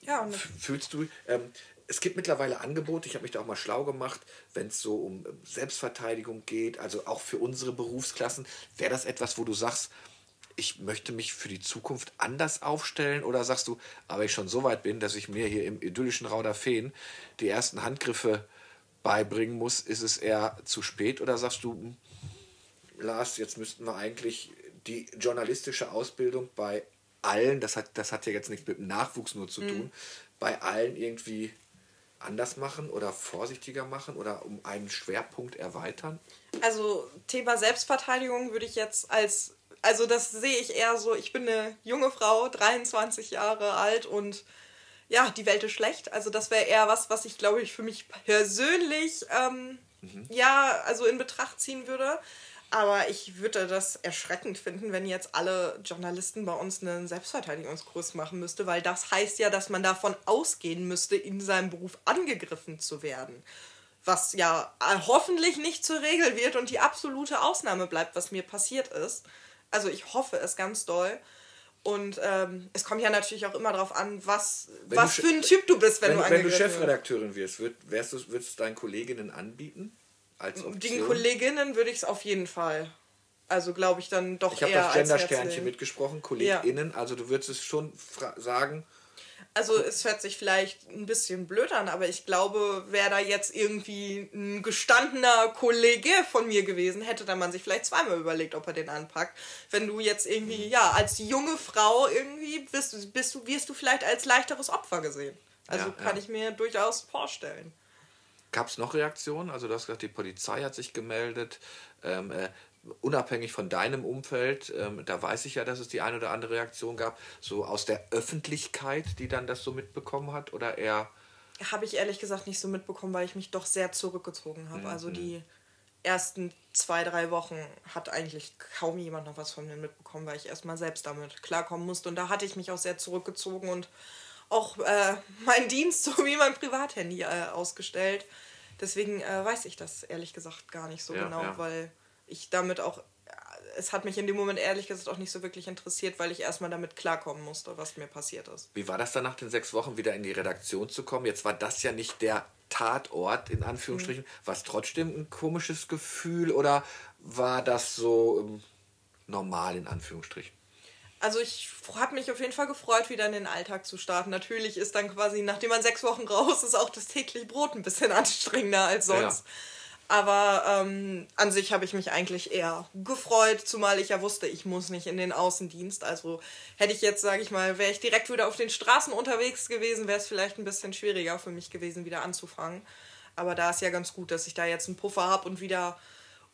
Ja, und Fühlst du, ähm, es gibt mittlerweile Angebote, ich habe mich da auch mal schlau gemacht, wenn es so um Selbstverteidigung geht, also auch für unsere Berufsklassen. Wäre das etwas, wo du sagst, ich möchte mich für die Zukunft anders aufstellen? Oder sagst du, aber ich schon so weit bin, dass ich mir hier im idyllischen Rauderfeen die ersten Handgriffe beibringen muss, ist es eher zu spät? Oder sagst du, Lars, jetzt müssten wir eigentlich die journalistische Ausbildung bei allen, das hat, das hat ja jetzt nichts mit dem Nachwuchs nur zu mhm. tun, bei allen irgendwie anders machen oder vorsichtiger machen oder um einen Schwerpunkt erweitern? Also Thema Selbstverteidigung würde ich jetzt als, also das sehe ich eher so, ich bin eine junge Frau, 23 Jahre alt und ja, die Welt ist schlecht. Also das wäre eher was, was ich glaube ich für mich persönlich ähm, mhm. ja, also in Betracht ziehen würde. Aber ich würde das erschreckend finden, wenn jetzt alle Journalisten bei uns einen Selbstverteidigungskurs machen müsste, weil das heißt ja, dass man davon ausgehen müsste, in seinem Beruf angegriffen zu werden. Was ja hoffentlich nicht zur Regel wird und die absolute Ausnahme bleibt, was mir passiert ist. Also ich hoffe es ganz doll. Und ähm, es kommt ja natürlich auch immer darauf an, was, was für ein Typ du bist, wenn, wenn du Wenn du Chefredakteurin wirst, würd, wärst du, würdest du deinen Kolleginnen anbieten? als Option. Den Kolleginnen würde ich es auf jeden Fall. Also glaube ich dann doch ich eher. Ich habe das Gender-Sternchen mitgesprochen, KollegInnen. Ja. Also du würdest es schon sagen. Also es hört sich vielleicht ein bisschen blöd an, aber ich glaube, wäre da jetzt irgendwie ein gestandener Kollege von mir gewesen, hätte dann man sich vielleicht zweimal überlegt, ob er den anpackt. Wenn du jetzt irgendwie, ja, als junge Frau irgendwie bist, bist du, wirst du vielleicht als leichteres Opfer gesehen. Also ja, kann ja. ich mir durchaus vorstellen. Gab es noch Reaktionen? Also du hast gesagt, die Polizei hat sich gemeldet. Ähm, äh, unabhängig von deinem Umfeld, ähm, da weiß ich ja, dass es die eine oder andere Reaktion gab, so aus der Öffentlichkeit, die dann das so mitbekommen hat, oder eher? Habe ich ehrlich gesagt nicht so mitbekommen, weil ich mich doch sehr zurückgezogen habe. Mhm. Also die ersten zwei, drei Wochen hat eigentlich kaum jemand noch was von mir mitbekommen, weil ich erstmal selbst damit klarkommen musste. Und da hatte ich mich auch sehr zurückgezogen und auch äh, meinen Dienst sowie mein Privathandy äh, ausgestellt. Deswegen äh, weiß ich das ehrlich gesagt gar nicht so ja, genau, ja. weil ich damit auch, es hat mich in dem Moment ehrlich gesagt auch nicht so wirklich interessiert, weil ich erstmal damit klarkommen musste, was mir passiert ist. Wie war das dann nach den sechs Wochen wieder in die Redaktion zu kommen? Jetzt war das ja nicht der Tatort, in Anführungsstrichen. Mhm. War es trotzdem ein komisches Gefühl oder war das so ähm, normal, in Anführungsstrichen? also ich habe mich auf jeden Fall gefreut, wieder in den Alltag zu starten. Natürlich ist dann quasi, nachdem man sechs Wochen raus ist, auch das tägliche Brot ein bisschen anstrengender als sonst. Ja. Aber ähm, an sich habe ich mich eigentlich eher gefreut, zumal ich ja wusste, ich muss nicht in den Außendienst. Also hätte ich jetzt, sage ich mal, wäre ich direkt wieder auf den Straßen unterwegs gewesen, wäre es vielleicht ein bisschen schwieriger für mich gewesen, wieder anzufangen. Aber da ist ja ganz gut, dass ich da jetzt einen Puffer habe und wieder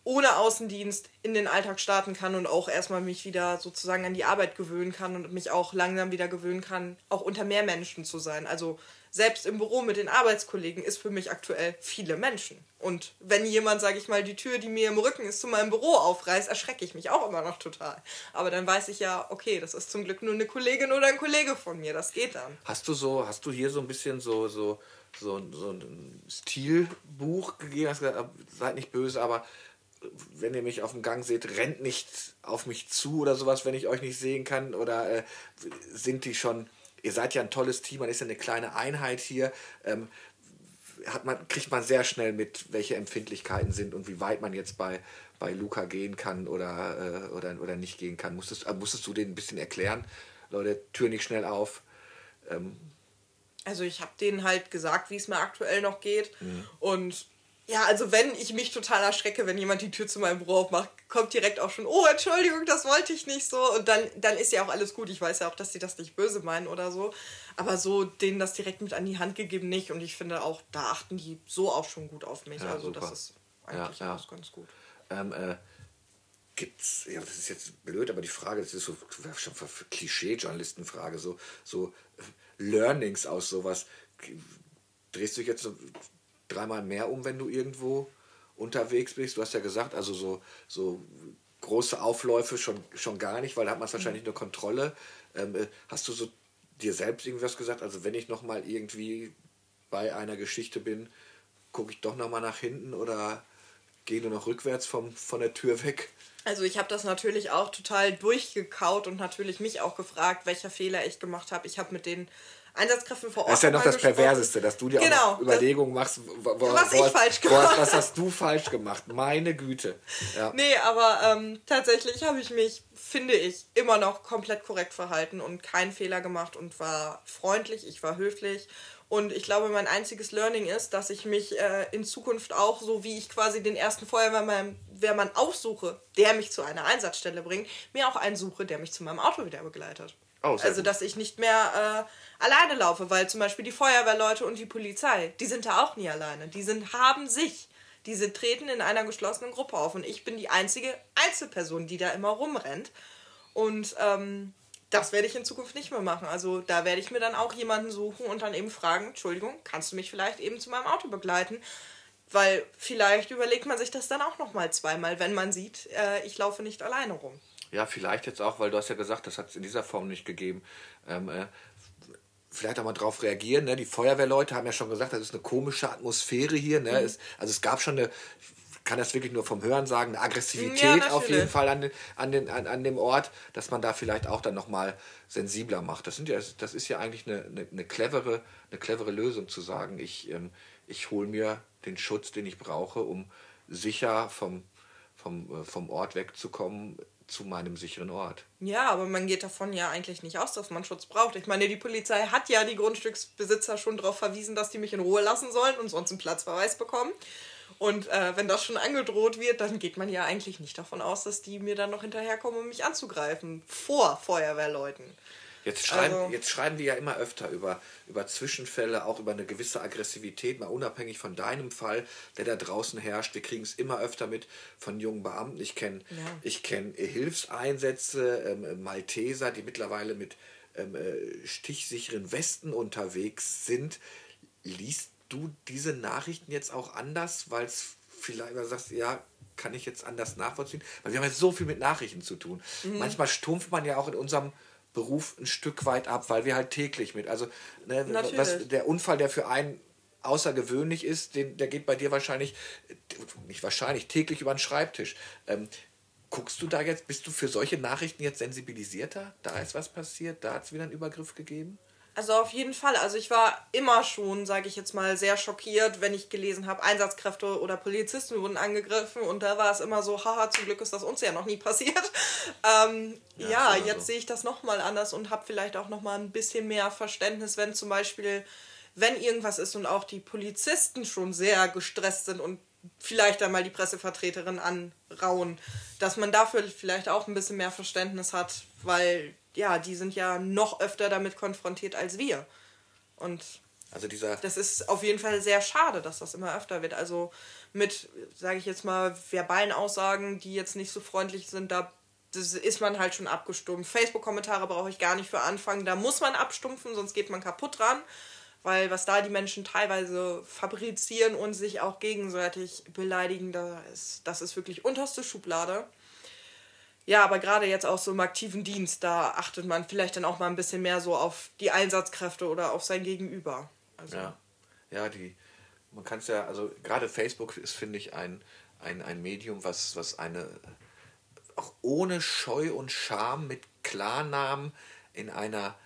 ohne Außendienst in den Alltag starten kann und auch erstmal mich wieder sozusagen an die Arbeit gewöhnen kann und mich auch langsam wieder gewöhnen kann, auch unter mehr Menschen zu sein. Also selbst im Büro mit den Arbeitskollegen ist für mich aktuell viele Menschen. Und wenn jemand, sage ich mal, die Tür, die mir im Rücken ist, zu meinem Büro aufreißt, erschrecke ich mich auch immer noch total. Aber dann weiß ich ja, okay, das ist zum Glück nur eine Kollegin oder ein Kollege von mir, das geht dann. Hast du so, hast du hier so ein bisschen so, so, so, so ein Stilbuch gegeben? Hast gesagt, seid nicht böse, aber wenn ihr mich auf dem Gang seht, rennt nicht auf mich zu oder sowas, wenn ich euch nicht sehen kann? Oder äh, sind die schon, ihr seid ja ein tolles Team, man ist ja eine kleine Einheit hier. Ähm, hat man, kriegt man sehr schnell mit, welche Empfindlichkeiten sind und wie weit man jetzt bei, bei Luca gehen kann oder, äh, oder, oder nicht gehen kann. Musstest, äh, musstest du den ein bisschen erklären? Leute, Tür nicht schnell auf. Ähm. Also ich habe denen halt gesagt, wie es mir aktuell noch geht. Mhm. Und ja, also wenn ich mich total erschrecke, wenn jemand die Tür zu meinem Büro aufmacht, kommt direkt auch schon, oh, Entschuldigung, das wollte ich nicht so. Und dann, dann ist ja auch alles gut. Ich weiß ja auch, dass sie das nicht böse meinen oder so. Aber so denen das direkt mit an die Hand gegeben nicht. Und ich finde auch, da achten die so auch schon gut auf mich. Ja, also super. das ist eigentlich ja, ja. ganz gut. Ähm, äh, gibt's, ja, das ist jetzt blöd, aber die Frage, das ist so schon Klischee-Journalistenfrage, so, so äh, Learnings aus sowas. Drehst du dich jetzt so dreimal mehr um, wenn du irgendwo unterwegs bist. Du hast ja gesagt, also so, so große Aufläufe schon, schon gar nicht, weil da hat man es wahrscheinlich mhm. nur Kontrolle. Ähm, äh, hast du so dir selbst irgendwas gesagt? Also wenn ich nochmal irgendwie bei einer Geschichte bin, gucke ich doch nochmal nach hinten oder gehe nur noch rückwärts vom, von der Tür weg? Also ich habe das natürlich auch total durchgekaut und natürlich mich auch gefragt, welcher Fehler ich gemacht habe. Ich habe mit den Einsatzkräften vor Ort. Das ist ja noch das Perverseste, dass du dir genau, auch Überlegungen machst, was ich falsch gemacht habe. Was hast du falsch gemacht? Meine Güte. Ja. Nee, aber ähm, tatsächlich habe ich mich, finde ich, immer noch komplett korrekt verhalten und keinen Fehler gemacht und war freundlich, ich war höflich. Und ich glaube, mein einziges Learning ist, dass ich mich äh, in Zukunft auch, so wie ich quasi den ersten Feuerwehrmann aufsuche, der mich zu einer Einsatzstelle bringt, mir auch einen suche, der mich zu meinem Auto wieder begleitet. Oh, also, dass ich nicht mehr äh, alleine laufe, weil zum Beispiel die Feuerwehrleute und die Polizei, die sind da auch nie alleine. Die sind, haben sich. Diese treten in einer geschlossenen Gruppe auf und ich bin die einzige Einzelperson, die da immer rumrennt. Und ähm, das werde ich in Zukunft nicht mehr machen. Also da werde ich mir dann auch jemanden suchen und dann eben fragen, Entschuldigung, kannst du mich vielleicht eben zu meinem Auto begleiten? Weil vielleicht überlegt man sich das dann auch noch mal zweimal, wenn man sieht, äh, ich laufe nicht alleine rum. Ja, vielleicht jetzt auch, weil du hast ja gesagt, das hat es in dieser Form nicht gegeben. Ähm, äh, vielleicht auch mal drauf reagieren. Ne? Die Feuerwehrleute haben ja schon gesagt, das ist eine komische Atmosphäre hier. Ne? Mhm. Es, also es gab schon eine, ich kann das wirklich nur vom Hören sagen, eine Aggressivität ja, auf jeden Fall an, den, an, den, an, an dem Ort, dass man da vielleicht auch dann nochmal sensibler macht. Das, sind ja, das ist ja eigentlich eine, eine, eine, clevere, eine clevere Lösung zu sagen, ich, ähm, ich hole mir den Schutz, den ich brauche, um sicher vom, vom, äh, vom Ort wegzukommen, zu meinem sicheren Ort. Ja, aber man geht davon ja eigentlich nicht aus, dass man Schutz braucht. Ich meine, die Polizei hat ja die Grundstücksbesitzer schon darauf verwiesen, dass die mich in Ruhe lassen sollen und sonst einen Platzverweis bekommen. Und äh, wenn das schon angedroht wird, dann geht man ja eigentlich nicht davon aus, dass die mir dann noch hinterherkommen, um mich anzugreifen. Vor Feuerwehrleuten. Jetzt schreiben, also, jetzt schreiben wir ja immer öfter über, über Zwischenfälle, auch über eine gewisse Aggressivität, mal unabhängig von deinem Fall, der da draußen herrscht. Wir kriegen es immer öfter mit von jungen Beamten. Ich kenne ja. kenn Hilfseinsätze, ähm, Malteser, die mittlerweile mit ähm, äh, stichsicheren Westen unterwegs sind. Liest du diese Nachrichten jetzt auch anders, weil es vielleicht, weil du sagst, ja, kann ich jetzt anders nachvollziehen? Weil wir haben jetzt so viel mit Nachrichten zu tun. Mhm. Manchmal stumpft man ja auch in unserem Beruf ein Stück weit ab, weil wir halt täglich mit. Also ne, was, der Unfall, der für einen außergewöhnlich ist, den, der geht bei dir wahrscheinlich, nicht wahrscheinlich, täglich über den Schreibtisch. Ähm, guckst du da jetzt, bist du für solche Nachrichten jetzt sensibilisierter? Da ist was passiert, da hat es wieder einen Übergriff gegeben? Also auf jeden Fall. Also ich war immer schon, sage ich jetzt mal, sehr schockiert, wenn ich gelesen habe, Einsatzkräfte oder Polizisten wurden angegriffen und da war es immer so, haha, zum Glück ist das uns ja noch nie passiert. Ähm, ja, ja jetzt so. sehe ich das nochmal anders und habe vielleicht auch nochmal ein bisschen mehr Verständnis, wenn zum Beispiel, wenn irgendwas ist und auch die Polizisten schon sehr gestresst sind und vielleicht einmal die Pressevertreterin anrauen, dass man dafür vielleicht auch ein bisschen mehr Verständnis hat, weil ja, die sind ja noch öfter damit konfrontiert als wir. Und also dieser das ist auf jeden Fall sehr schade, dass das immer öfter wird. Also mit, sage ich jetzt mal, verbalen Aussagen, die jetzt nicht so freundlich sind, da ist man halt schon abgestumpft. Facebook-Kommentare brauche ich gar nicht für anfangen. Da muss man abstumpfen, sonst geht man kaputt dran. Weil was da die Menschen teilweise fabrizieren und sich auch gegenseitig beleidigen, das ist, das ist wirklich unterste Schublade. Ja, aber gerade jetzt auch so im aktiven Dienst, da achtet man vielleicht dann auch mal ein bisschen mehr so auf die Einsatzkräfte oder auf sein Gegenüber. Also. Ja, ja, die, man kann es ja, also gerade Facebook ist, finde ich, ein, ein, ein Medium, was, was eine auch ohne Scheu und Scham mit Klarnamen in einer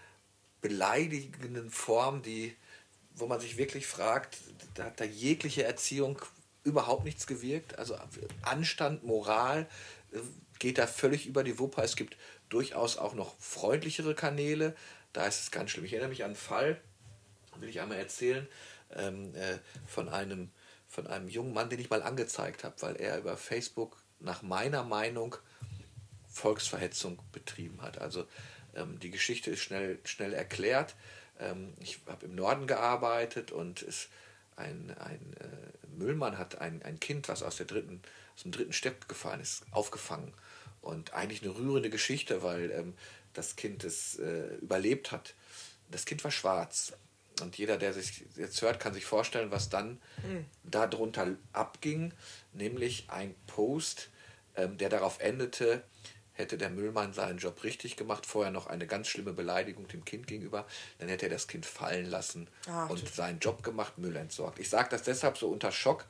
beleidigenden Form, die wo man sich wirklich fragt, da hat da jegliche Erziehung überhaupt nichts gewirkt. Also Anstand, Moral äh, geht da völlig über die Wupper. Es gibt durchaus auch noch freundlichere Kanäle. Da ist es ganz schlimm. Ich erinnere mich an einen Fall, will ich einmal erzählen, ähm, äh, von, einem, von einem jungen Mann, den ich mal angezeigt habe, weil er über Facebook nach meiner Meinung Volksverhetzung betrieben hat. Also ähm, die Geschichte ist schnell, schnell erklärt. Ähm, ich habe im Norden gearbeitet und es, ein, ein äh, Müllmann hat ein, ein Kind, was aus, der dritten, aus dem dritten Stepp gefallen ist, aufgefangen. Und eigentlich eine rührende Geschichte, weil ähm, das Kind es äh, überlebt hat. Das Kind war schwarz. Und jeder, der sich jetzt hört, kann sich vorstellen, was dann mhm. darunter abging. Nämlich ein Post, ähm, der darauf endete, hätte der Müllmann seinen Job richtig gemacht, vorher noch eine ganz schlimme Beleidigung dem Kind gegenüber, dann hätte er das Kind fallen lassen Ach, und seinen Job gemacht, Müll entsorgt. Ich sage das deshalb so unter Schock.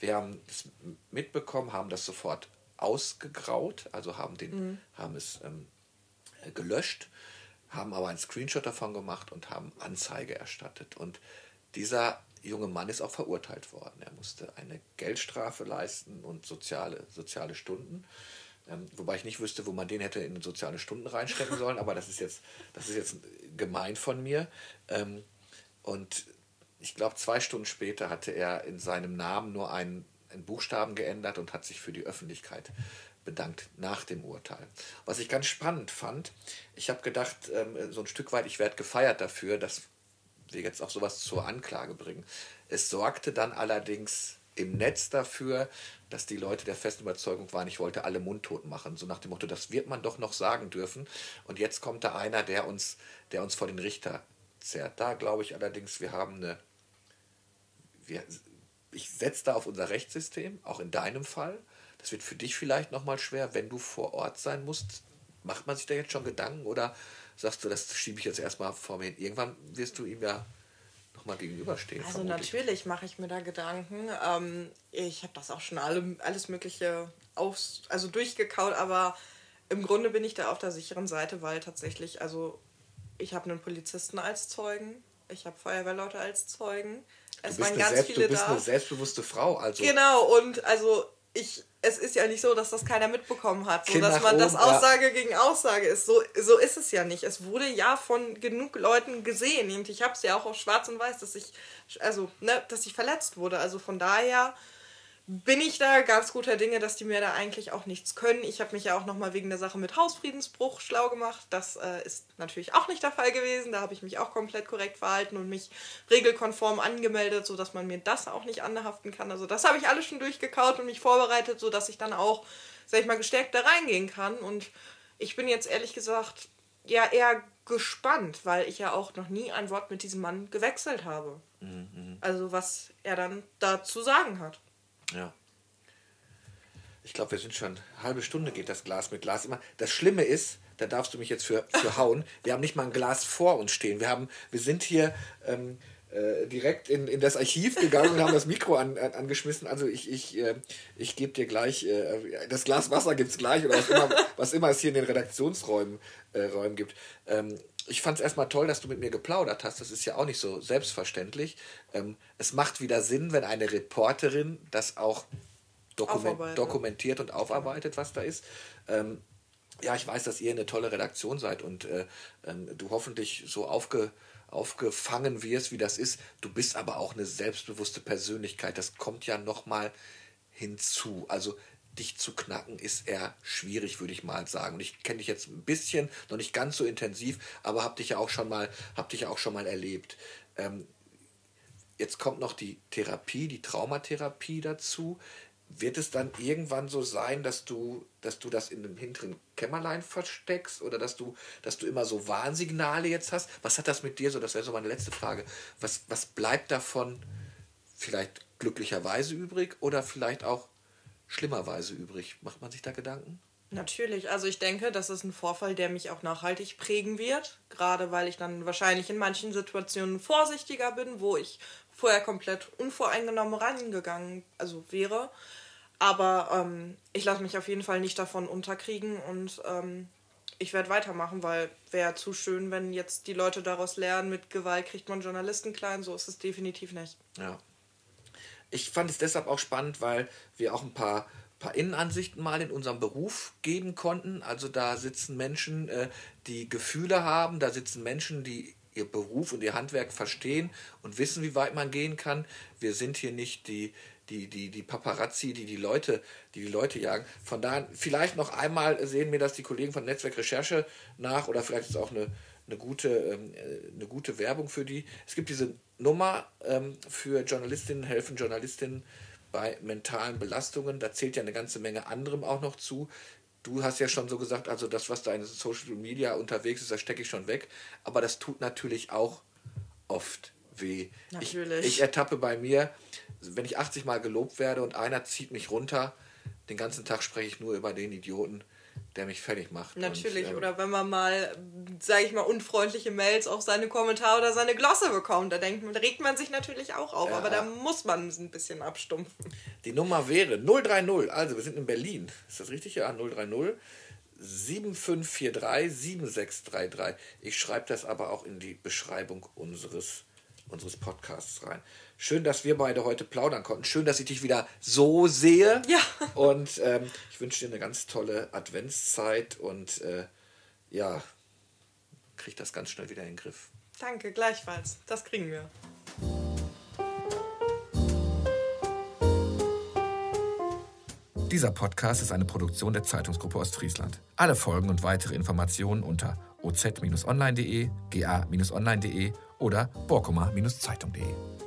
Wir haben es mitbekommen, haben das sofort ausgegraut, also haben, den, mhm. haben es ähm, gelöscht, haben aber einen Screenshot davon gemacht und haben Anzeige erstattet. Und dieser junge Mann ist auch verurteilt worden. Er musste eine Geldstrafe leisten und soziale, soziale Stunden. Ähm, wobei ich nicht wüsste, wo man den hätte in soziale Stunden reinstecken sollen, aber das ist jetzt, das ist jetzt gemein von mir. Ähm, und ich glaube, zwei Stunden später hatte er in seinem Namen nur einen, einen Buchstaben geändert und hat sich für die Öffentlichkeit bedankt nach dem Urteil. Was ich ganz spannend fand, ich habe gedacht, ähm, so ein Stück weit, ich werde gefeiert dafür, dass wir jetzt auch sowas zur Anklage bringen. Es sorgte dann allerdings im Netz dafür, dass die Leute der festen Überzeugung waren, ich wollte alle mundtot machen. So nach dem Motto, das wird man doch noch sagen dürfen. Und jetzt kommt da einer, der uns, der uns vor den Richter zerrt. Da glaube ich allerdings, wir haben eine. Wir, ich setze da auf unser Rechtssystem, auch in deinem Fall. Das wird für dich vielleicht nochmal schwer, wenn du vor Ort sein musst. Macht man sich da jetzt schon Gedanken oder sagst du, das schiebe ich jetzt erstmal vor mir hin? Irgendwann wirst du ihm ja nochmal gegenüberstehen. Also vermutlich. natürlich mache ich mir da Gedanken. Ähm, ich habe das auch schon alle, alles Mögliche aus, also durchgekaut, aber im Grunde bin ich da auf der sicheren Seite, weil tatsächlich, also ich habe einen Polizisten als Zeugen, ich habe Feuerwehrleute als Zeugen. Es waren ganz selbst, viele da. Du bist da. eine selbstbewusste Frau, also. Genau, und also ich, es ist ja nicht so, dass das keiner mitbekommen hat, so dass man das Aussage ja. gegen Aussage ist. So, so ist es ja nicht. Es wurde ja von genug Leuten gesehen. Und ich habe es ja auch auf Schwarz und Weiß, dass ich, also, ne, dass ich verletzt wurde. Also von daher bin ich da ganz guter Dinge, dass die mir da eigentlich auch nichts können. Ich habe mich ja auch nochmal wegen der Sache mit Hausfriedensbruch schlau gemacht. Das äh, ist natürlich auch nicht der Fall gewesen. Da habe ich mich auch komplett korrekt verhalten und mich regelkonform angemeldet, sodass man mir das auch nicht anhaften kann. Also das habe ich alles schon durchgekaut und mich vorbereitet, sodass ich dann auch, sag ich mal, gestärkt da reingehen kann. Und ich bin jetzt ehrlich gesagt ja eher gespannt, weil ich ja auch noch nie ein Wort mit diesem Mann gewechselt habe. Mhm. Also was er dann da zu sagen hat. Ja. Ich glaube, wir sind schon eine halbe Stunde geht das Glas mit Glas immer. Das Schlimme ist, da darfst du mich jetzt für, für hauen. Wir haben nicht mal ein Glas vor uns stehen. Wir haben, wir sind hier ähm, äh, direkt in, in das Archiv gegangen und haben das Mikro an, an, angeschmissen. Also ich, ich, äh, ich gebe dir gleich, äh, das Glas Wasser gibt es gleich oder was immer, was immer es hier in den Redaktionsräumen äh, Räumen gibt. Ähm, ich fand es erstmal toll, dass du mit mir geplaudert hast. Das ist ja auch nicht so selbstverständlich. Ähm, es macht wieder Sinn, wenn eine Reporterin das auch dokument dokumentiert und aufarbeitet, was da ist. Ähm, ja, ich weiß, dass ihr eine tolle Redaktion seid und äh, ähm, du hoffentlich so aufge, aufgefangen wirst, wie das ist. Du bist aber auch eine selbstbewusste Persönlichkeit. Das kommt ja nochmal hinzu. Also dich zu knacken, ist eher schwierig, würde ich mal sagen. Und ich kenne dich jetzt ein bisschen, noch nicht ganz so intensiv, aber habe dich ja auch schon mal, hab dich ja auch schon mal erlebt. Ähm, jetzt kommt noch die Therapie, die Traumatherapie dazu. Wird es dann irgendwann so sein, dass du, dass du das in einem hinteren Kämmerlein versteckst oder dass du, dass du immer so Warnsignale jetzt hast? Was hat das mit dir so? Das wäre so meine letzte Frage. Was, was bleibt davon vielleicht glücklicherweise übrig oder vielleicht auch schlimmerweise übrig. Macht man sich da Gedanken? Natürlich, also ich denke, das ist ein Vorfall, der mich auch nachhaltig prägen wird, gerade weil ich dann wahrscheinlich in manchen Situationen vorsichtiger bin, wo ich vorher komplett unvoreingenommen rangegangen also wäre. Aber ähm, ich lasse mich auf jeden Fall nicht davon unterkriegen und ähm, ich werde weitermachen, weil wäre zu schön, wenn jetzt die Leute daraus lernen, mit Gewalt kriegt man Journalisten klein. So ist es definitiv nicht. Ja. Ich fand es deshalb auch spannend, weil wir auch ein paar, paar Innenansichten mal in unserem Beruf geben konnten. Also da sitzen Menschen, äh, die Gefühle haben, da sitzen Menschen, die ihr Beruf und ihr Handwerk verstehen und wissen, wie weit man gehen kann. Wir sind hier nicht die, die, die, die Paparazzi, die die Leute, die die Leute jagen. Von daher, vielleicht noch einmal sehen mir das die Kollegen von Netzwerk Recherche nach oder vielleicht ist auch eine, eine, gute, ähm, äh, eine gute Werbung für die. Es gibt diese Nummer ähm, für Journalistinnen, helfen Journalistinnen bei mentalen Belastungen. Da zählt ja eine ganze Menge anderem auch noch zu. Du hast ja schon so gesagt, also das, was da in Social Media unterwegs ist, das stecke ich schon weg. Aber das tut natürlich auch oft weh. Natürlich. Ich, ich ertappe bei mir, wenn ich 80 Mal gelobt werde und einer zieht mich runter, den ganzen Tag spreche ich nur über den Idioten, der mich fertig macht. Natürlich, und, ähm, oder wenn man mal, sage ich mal, unfreundliche Mails auf seine Kommentare oder seine Glosse bekommt, da, denkt, da regt man sich natürlich auch auf, ja. aber da muss man ein bisschen abstumpfen. Die Nummer wäre 030, also wir sind in Berlin, ist das richtig? Ja, 030 7543 7633. Ich schreibe das aber auch in die Beschreibung unseres unseres Podcasts rein. Schön, dass wir beide heute plaudern konnten. Schön, dass ich dich wieder so sehe. Ja. Und ähm, ich wünsche dir eine ganz tolle Adventszeit und äh, ja, krieg das ganz schnell wieder in den Griff. Danke, gleichfalls. Das kriegen wir. Dieser Podcast ist eine Produktion der Zeitungsgruppe Ostfriesland. Alle Folgen und weitere Informationen unter oz-online.de, ga-online.de oder borkoma-zeitung.de.